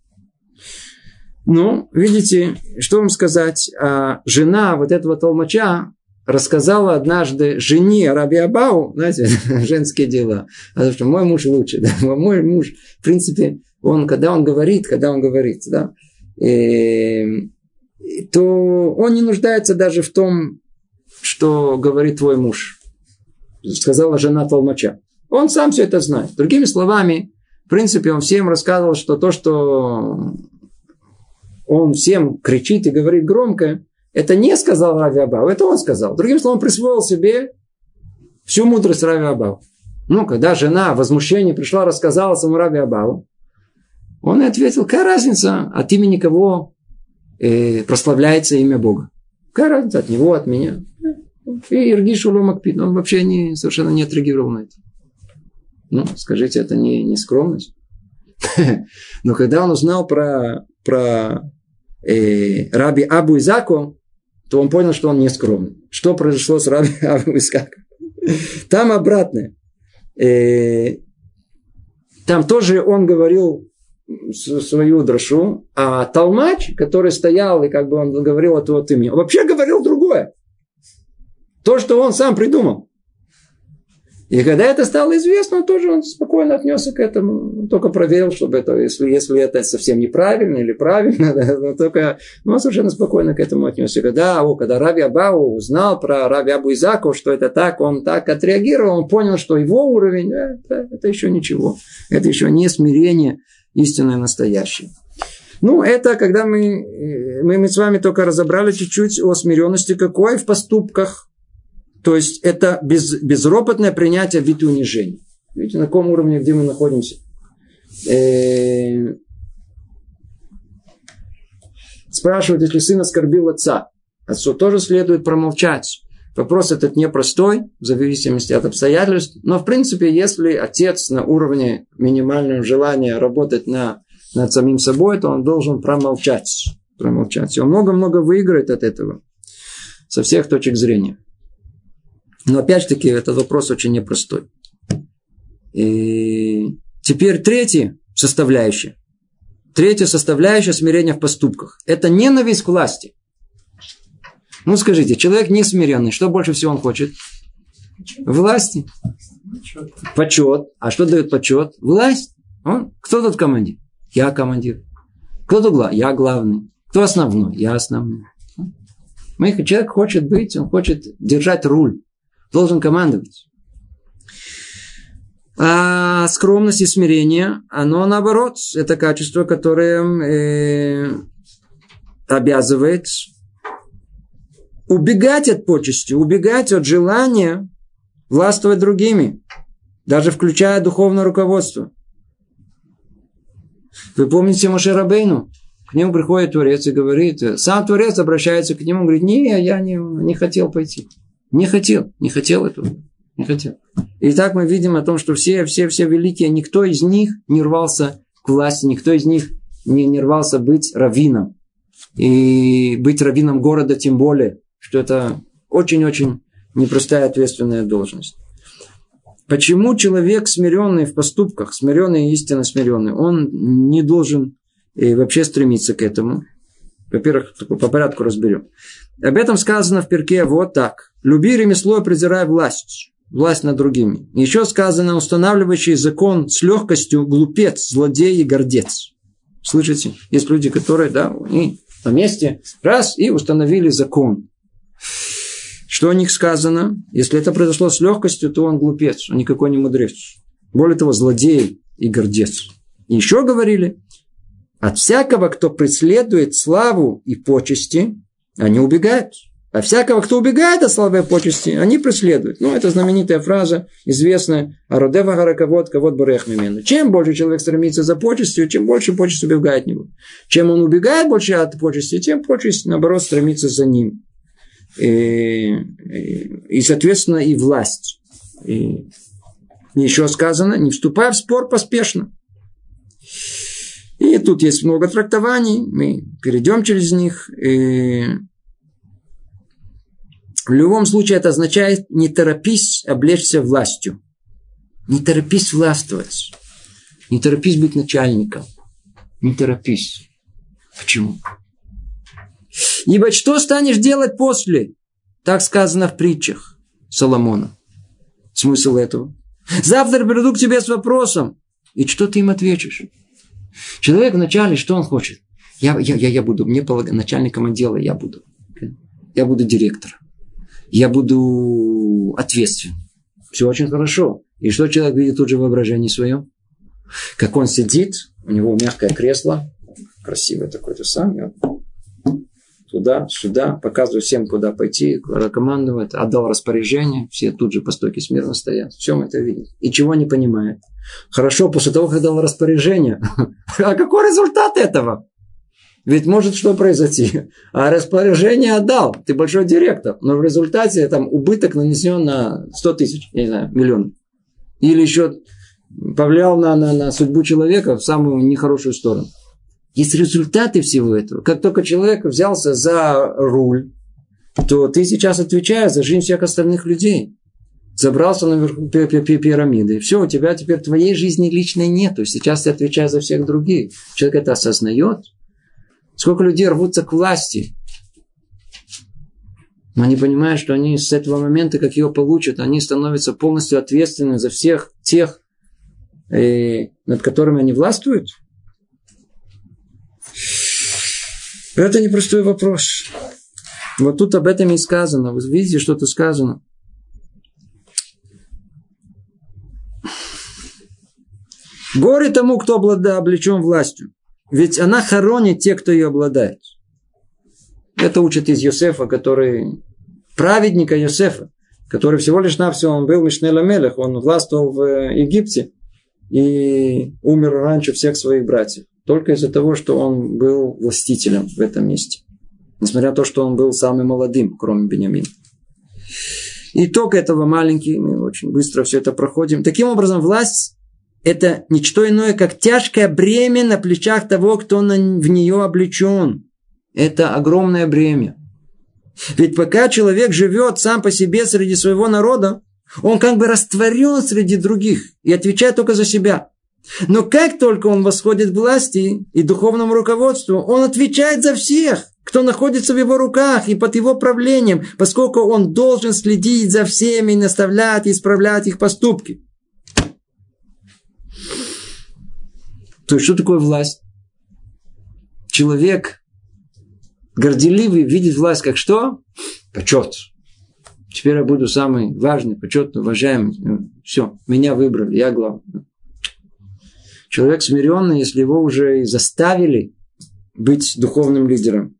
S1: Ну, видите, что вам сказать, а жена вот этого толмача рассказала однажды жене Раби Абау, знаете, женские дела, а что мой муж лучше, да, мой муж, в принципе, он, когда он говорит, когда он говорит, да, и, то он не нуждается даже в том, что говорит твой муж. Сказала жена Толмача. Он сам все это знает. Другими словами, в принципе, он всем рассказывал, что то, что он всем кричит и говорит громко, это не сказал Рави Абау, это он сказал. Другим словом, присвоил себе всю мудрость Рави Абау. Ну, когда жена в возмущении пришла, рассказала самому Рави Абау, он и ответил, какая разница, от имени кого э, прославляется имя Бога. Какая разница от него, от меня. И Иргиш Уломакпит, он вообще не, совершенно не отреагировал на это. Ну, скажите, это не, не скромность? Но когда он узнал про, про э, раби Абу Изаку, то он понял, что он не скромный. Что произошло с раби Абу Изаку? Там обратное. Э, там тоже он говорил свою дрошу, а толмач, который стоял и как бы он говорил от его имени, вообще говорил другое. То, что он сам придумал. И когда это стало известно, он тоже он спокойно отнесся к этому. Он только проверил, чтобы это, если, если это совсем неправильно или правильно, но только ну, он совершенно спокойно к этому отнесся. Когда, о, когда Раби Абау узнал про Раби Абу Изаку, что это так, он так отреагировал, он понял, что его уровень, это, это еще ничего. Это еще не смирение истинное настоящее. Ну, это когда мы, мы, мы с вами только разобрали чуть-чуть о смиренности какой в поступках, то есть это без, безропотное принятие вид унижения. Видите, на каком уровне, где мы находимся. Э, спрашивают, если сын оскорбил отца, отцу тоже следует промолчать. Вопрос этот непростой, в зависимости от обстоятельств. Но, в принципе, если отец на уровне минимального желания работать на, над самим собой, то он должен промолчать. промолчать. Он много-много выиграет от этого. Со всех точек зрения. Но опять-таки этот вопрос очень непростой. И теперь третья составляющая. Третья составляющая смирения в поступках. Это ненависть к власти. Ну скажите, человек не смиренный, что больше всего он хочет? Власти. Почет. А что дает почет? Власть. Он? Кто тут командир? Я командир. Кто тут главный? Я главный. Кто основной? Я основной. Человек хочет быть, он хочет держать руль должен командовать. А скромность и смирение, оно наоборот, это качество, которое э, обязывает убегать от почести, убегать от желания властвовать другими, даже включая духовное руководство. Вы помните Моше Рабейну? К нему приходит Творец и говорит, сам Творец обращается к нему, говорит, не, я не, не хотел пойти. Не хотел, не хотел этого. Не хотел. И так мы видим о том, что все, все, все великие, никто из них не рвался к власти, никто из них не, не рвался быть раввином. И быть раввином города тем более, что это очень-очень непростая ответственная должность. Почему человек смиренный в поступках, смиренный и истинно смиренный, он не должен и вообще стремиться к этому? Во-первых, по порядку разберем. Об этом сказано в перке вот так. «Люби ремесло и презирай власть» власть над другими. Еще сказано, устанавливающий закон с легкостью глупец, злодей и гордец. Слышите? Есть люди, которые, да, они на месте, раз, и установили закон. Что о них сказано? Если это произошло с легкостью, то он глупец, он никакой не мудрец. Более того, злодей и гордец. И еще говорили, от всякого, кто преследует славу и почести, они убегают. А всякого, кто убегает от славы и почести, они преследуют. Ну, это знаменитая фраза, известная «Ародева гараковод, ковод барех мимену». Чем больше человек стремится за почестью, чем больше почесть убегает от него. Чем он убегает больше от почести, тем почесть, наоборот, стремится за ним. И, соответственно, и власть. И еще сказано, не вступая в спор поспешно. И тут есть много трактований, мы перейдем через них. И в любом случае это означает не торопись облечься властью. Не торопись властвовать. Не торопись быть начальником. Не торопись. Почему? Ибо что станешь делать после? Так сказано в притчах Соломона. Смысл этого. Завтра приду к тебе с вопросом. И что ты им ответишь? Человек вначале, что он хочет? Я, я, я, я буду, мне полагаю, начальником отдела я буду. Я буду директором. Я буду ответственным. Все очень хорошо. И что человек видит тут же в воображении своем? Как он сидит, у него мягкое кресло, красивое такое-то самое, туда, сюда, показывает всем, куда пойти, командует, отдал распоряжение, все тут же по стойке смирно стоят. Все мы это видим. И чего не понимает. Хорошо, после того, как дал распоряжение. А какой результат этого? Ведь может что произойти? А распоряжение отдал, ты большой директор, но в результате там убыток нанесен на 100 тысяч, не знаю, миллион. Или еще повлиял на, на, на судьбу человека в самую нехорошую сторону. Есть результаты всего этого. Как только человек взялся за руль, то ты сейчас отвечаешь за жизнь всех остальных людей. Забрался наверху пирамиды. Все, у тебя теперь твоей жизни личной нет. То есть сейчас ты отвечаешь за всех других. Человек это осознает. Сколько людей рвутся к власти. Но они понимают, что они с этого момента, как ее получат, они становятся полностью ответственны за всех тех, э, над которыми они властвуют. Это непростой вопрос. Вот тут об этом и сказано. Вы видите, что-то сказано. Горе тому, кто обладает, облечен властью. Ведь она хоронит тех, кто ее обладает. Это учат из Йосефа, который праведника Йосефа, который всего лишь навсего он был Мишнел Мелех, он властвовал в э, Египте и умер раньше всех своих братьев. Только из-за того, что он был властителем в этом месте. Несмотря на то, что он был самым молодым, кроме Бениамина. Итог этого маленький, мы очень быстро все это проходим. Таким образом, власть – это ничто иное, как тяжкое бремя на плечах того, кто на, в нее облечен. Это огромное бремя. Ведь пока человек живет сам по себе среди своего народа, он как бы растворен среди других и отвечает только за себя. Но как только он восходит к власти и духовному руководству, он отвечает за всех, кто находится в его руках и под его правлением, поскольку он должен следить за всеми и наставлять и исправлять их поступки. То есть, что такое власть? Человек горделивый видит власть как что? Почет. Теперь я буду самый важный, почетный, уважаемый. Все, меня выбрали, я главный. Человек смиренный, если его уже и заставили быть духовным лидером,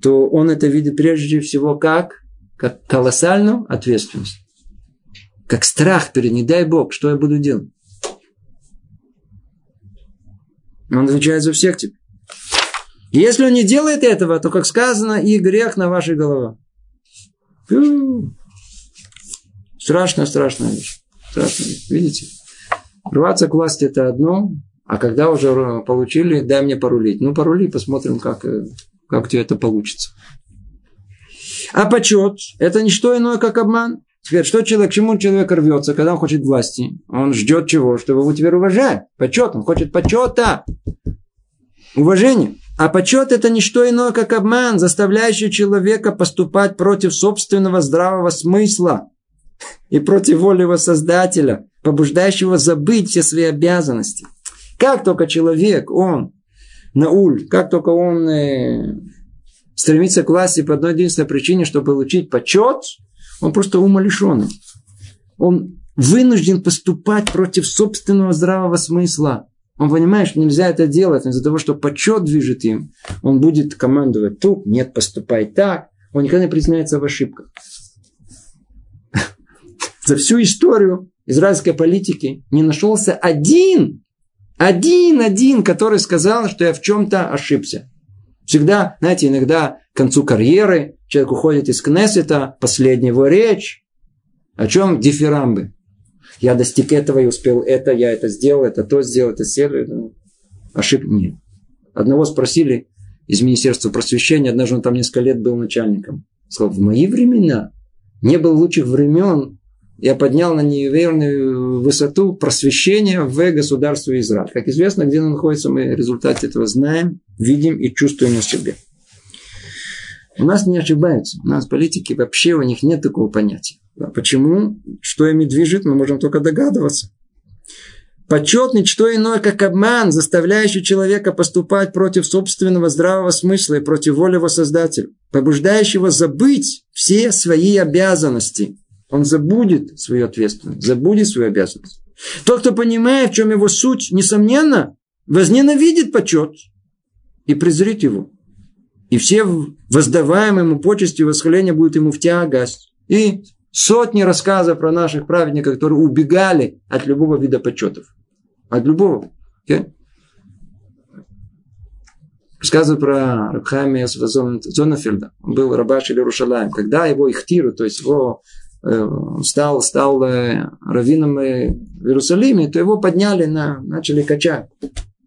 S1: то он это видит прежде всего как? Как колоссальную ответственность. Как страх перед, не дай Бог, что я буду делать. Он отвечает за всех теперь. Если он не делает этого, то, как сказано, и грех на вашей голове. Страшная, страшная вещь. Страшная вещь. Видите? Рваться к власти это одно, а когда уже получили, дай мне порулить. Ну, порули, посмотрим, как, э, как у тебя это получится. А почет – это не что иное, как обман. Теперь, что человек, к чему человек рвется, когда он хочет власти? Он ждет чего? Чтобы его теперь уважать. Почет. Он хочет почета. Уважение. А почет это не что иное, как обман, заставляющий человека поступать против собственного здравого смысла и против воли его Создателя, побуждающего забыть все свои обязанности. Как только человек, он науль, как только он э, стремится к власти по одной единственной причине, чтобы получить почет, он просто умалишенный. Он вынужден поступать против собственного здравого смысла. Он понимает, что нельзя это делать из-за того, что почет движет им. Он будет командовать тут, нет, поступай так. Он никогда не признается в ошибках. За всю историю израильской политики не нашелся один, один, один, который сказал, что я в чем-то ошибся. Всегда, знаете, иногда к концу карьеры человек уходит из Кнессета, последняя его речь. О чем дифирамбы? я достиг этого и успел это, я это сделал, это то сделал, это сделал. Ошибки нет. Одного спросили из Министерства просвещения, однажды он там несколько лет был начальником. Сказал, в мои времена не было лучших времен, я поднял на неверную высоту просвещения в государстве Израиль. Как известно, где оно находится, мы результаты этого знаем, видим и чувствуем на себе. У нас не ошибаются. У нас политики вообще, у них нет такого понятия. Почему? Что ими движет, мы можем только догадываться. Почет – что иное, как обман, заставляющий человека поступать против собственного здравого смысла и против воли его Создателя, побуждающего забыть все свои обязанности. Он забудет свою ответственность, забудет свою обязанность. Тот, кто понимает, в чем его суть, несомненно, возненавидит почет и презрит его. И все воздаваемые ему почести и восхваления будут ему в тягость. И Сотни рассказов про наших праведников, которые убегали от любого вида почетов. От любого. Okay? Рассказывают про Рабхайма Зонафельда. Он был рабаш или Рушалаем. Когда его ихтиру, то есть его стал, стал э, раввином э, в Иерусалиме, то его подняли, на, начали качать.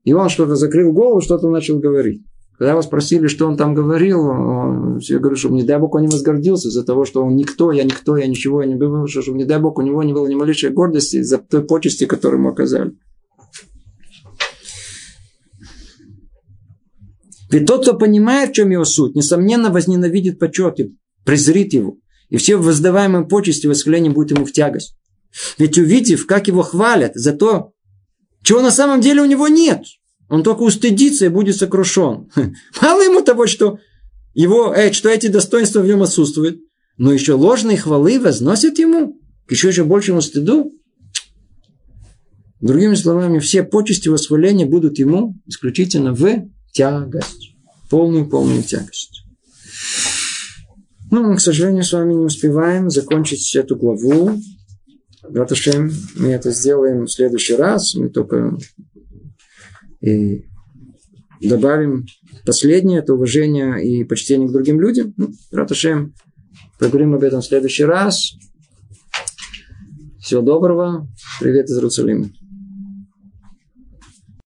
S1: И он что-то закрыл голову, что-то начал говорить. Когда вас спросили, что он там говорил, я говорю, что не дай Бог он не возгордился из-за того, что он никто, я никто, я ничего, я не был, что не дай Бог у него не было ни малейшей гордости за той почести, которую ему оказали. Ведь тот, кто понимает, в чем его суть, несомненно, возненавидит почет и презрит его. И все воздаваемые почести и восхваления будут ему в тягость. Ведь увидев, как его хвалят за то, чего на самом деле у него нет, он только устыдится и будет сокрушен. Мало ему того, что, его, э, что эти достоинства в нем отсутствуют, но еще ложные хвалы возносят ему к еще еще большему стыду. Другими словами, все почести восхваления будут ему исключительно в тягость. Полную-полную тягость. Ну, мы, к сожалению, с вами не успеваем закончить эту главу. Раташем, мы это сделаем в следующий раз. Мы только и добавим последнее, это уважение и почтение к другим людям. Ну, Раташем, поговорим об этом в следующий раз. Всего доброго. Привет из Иерусалима.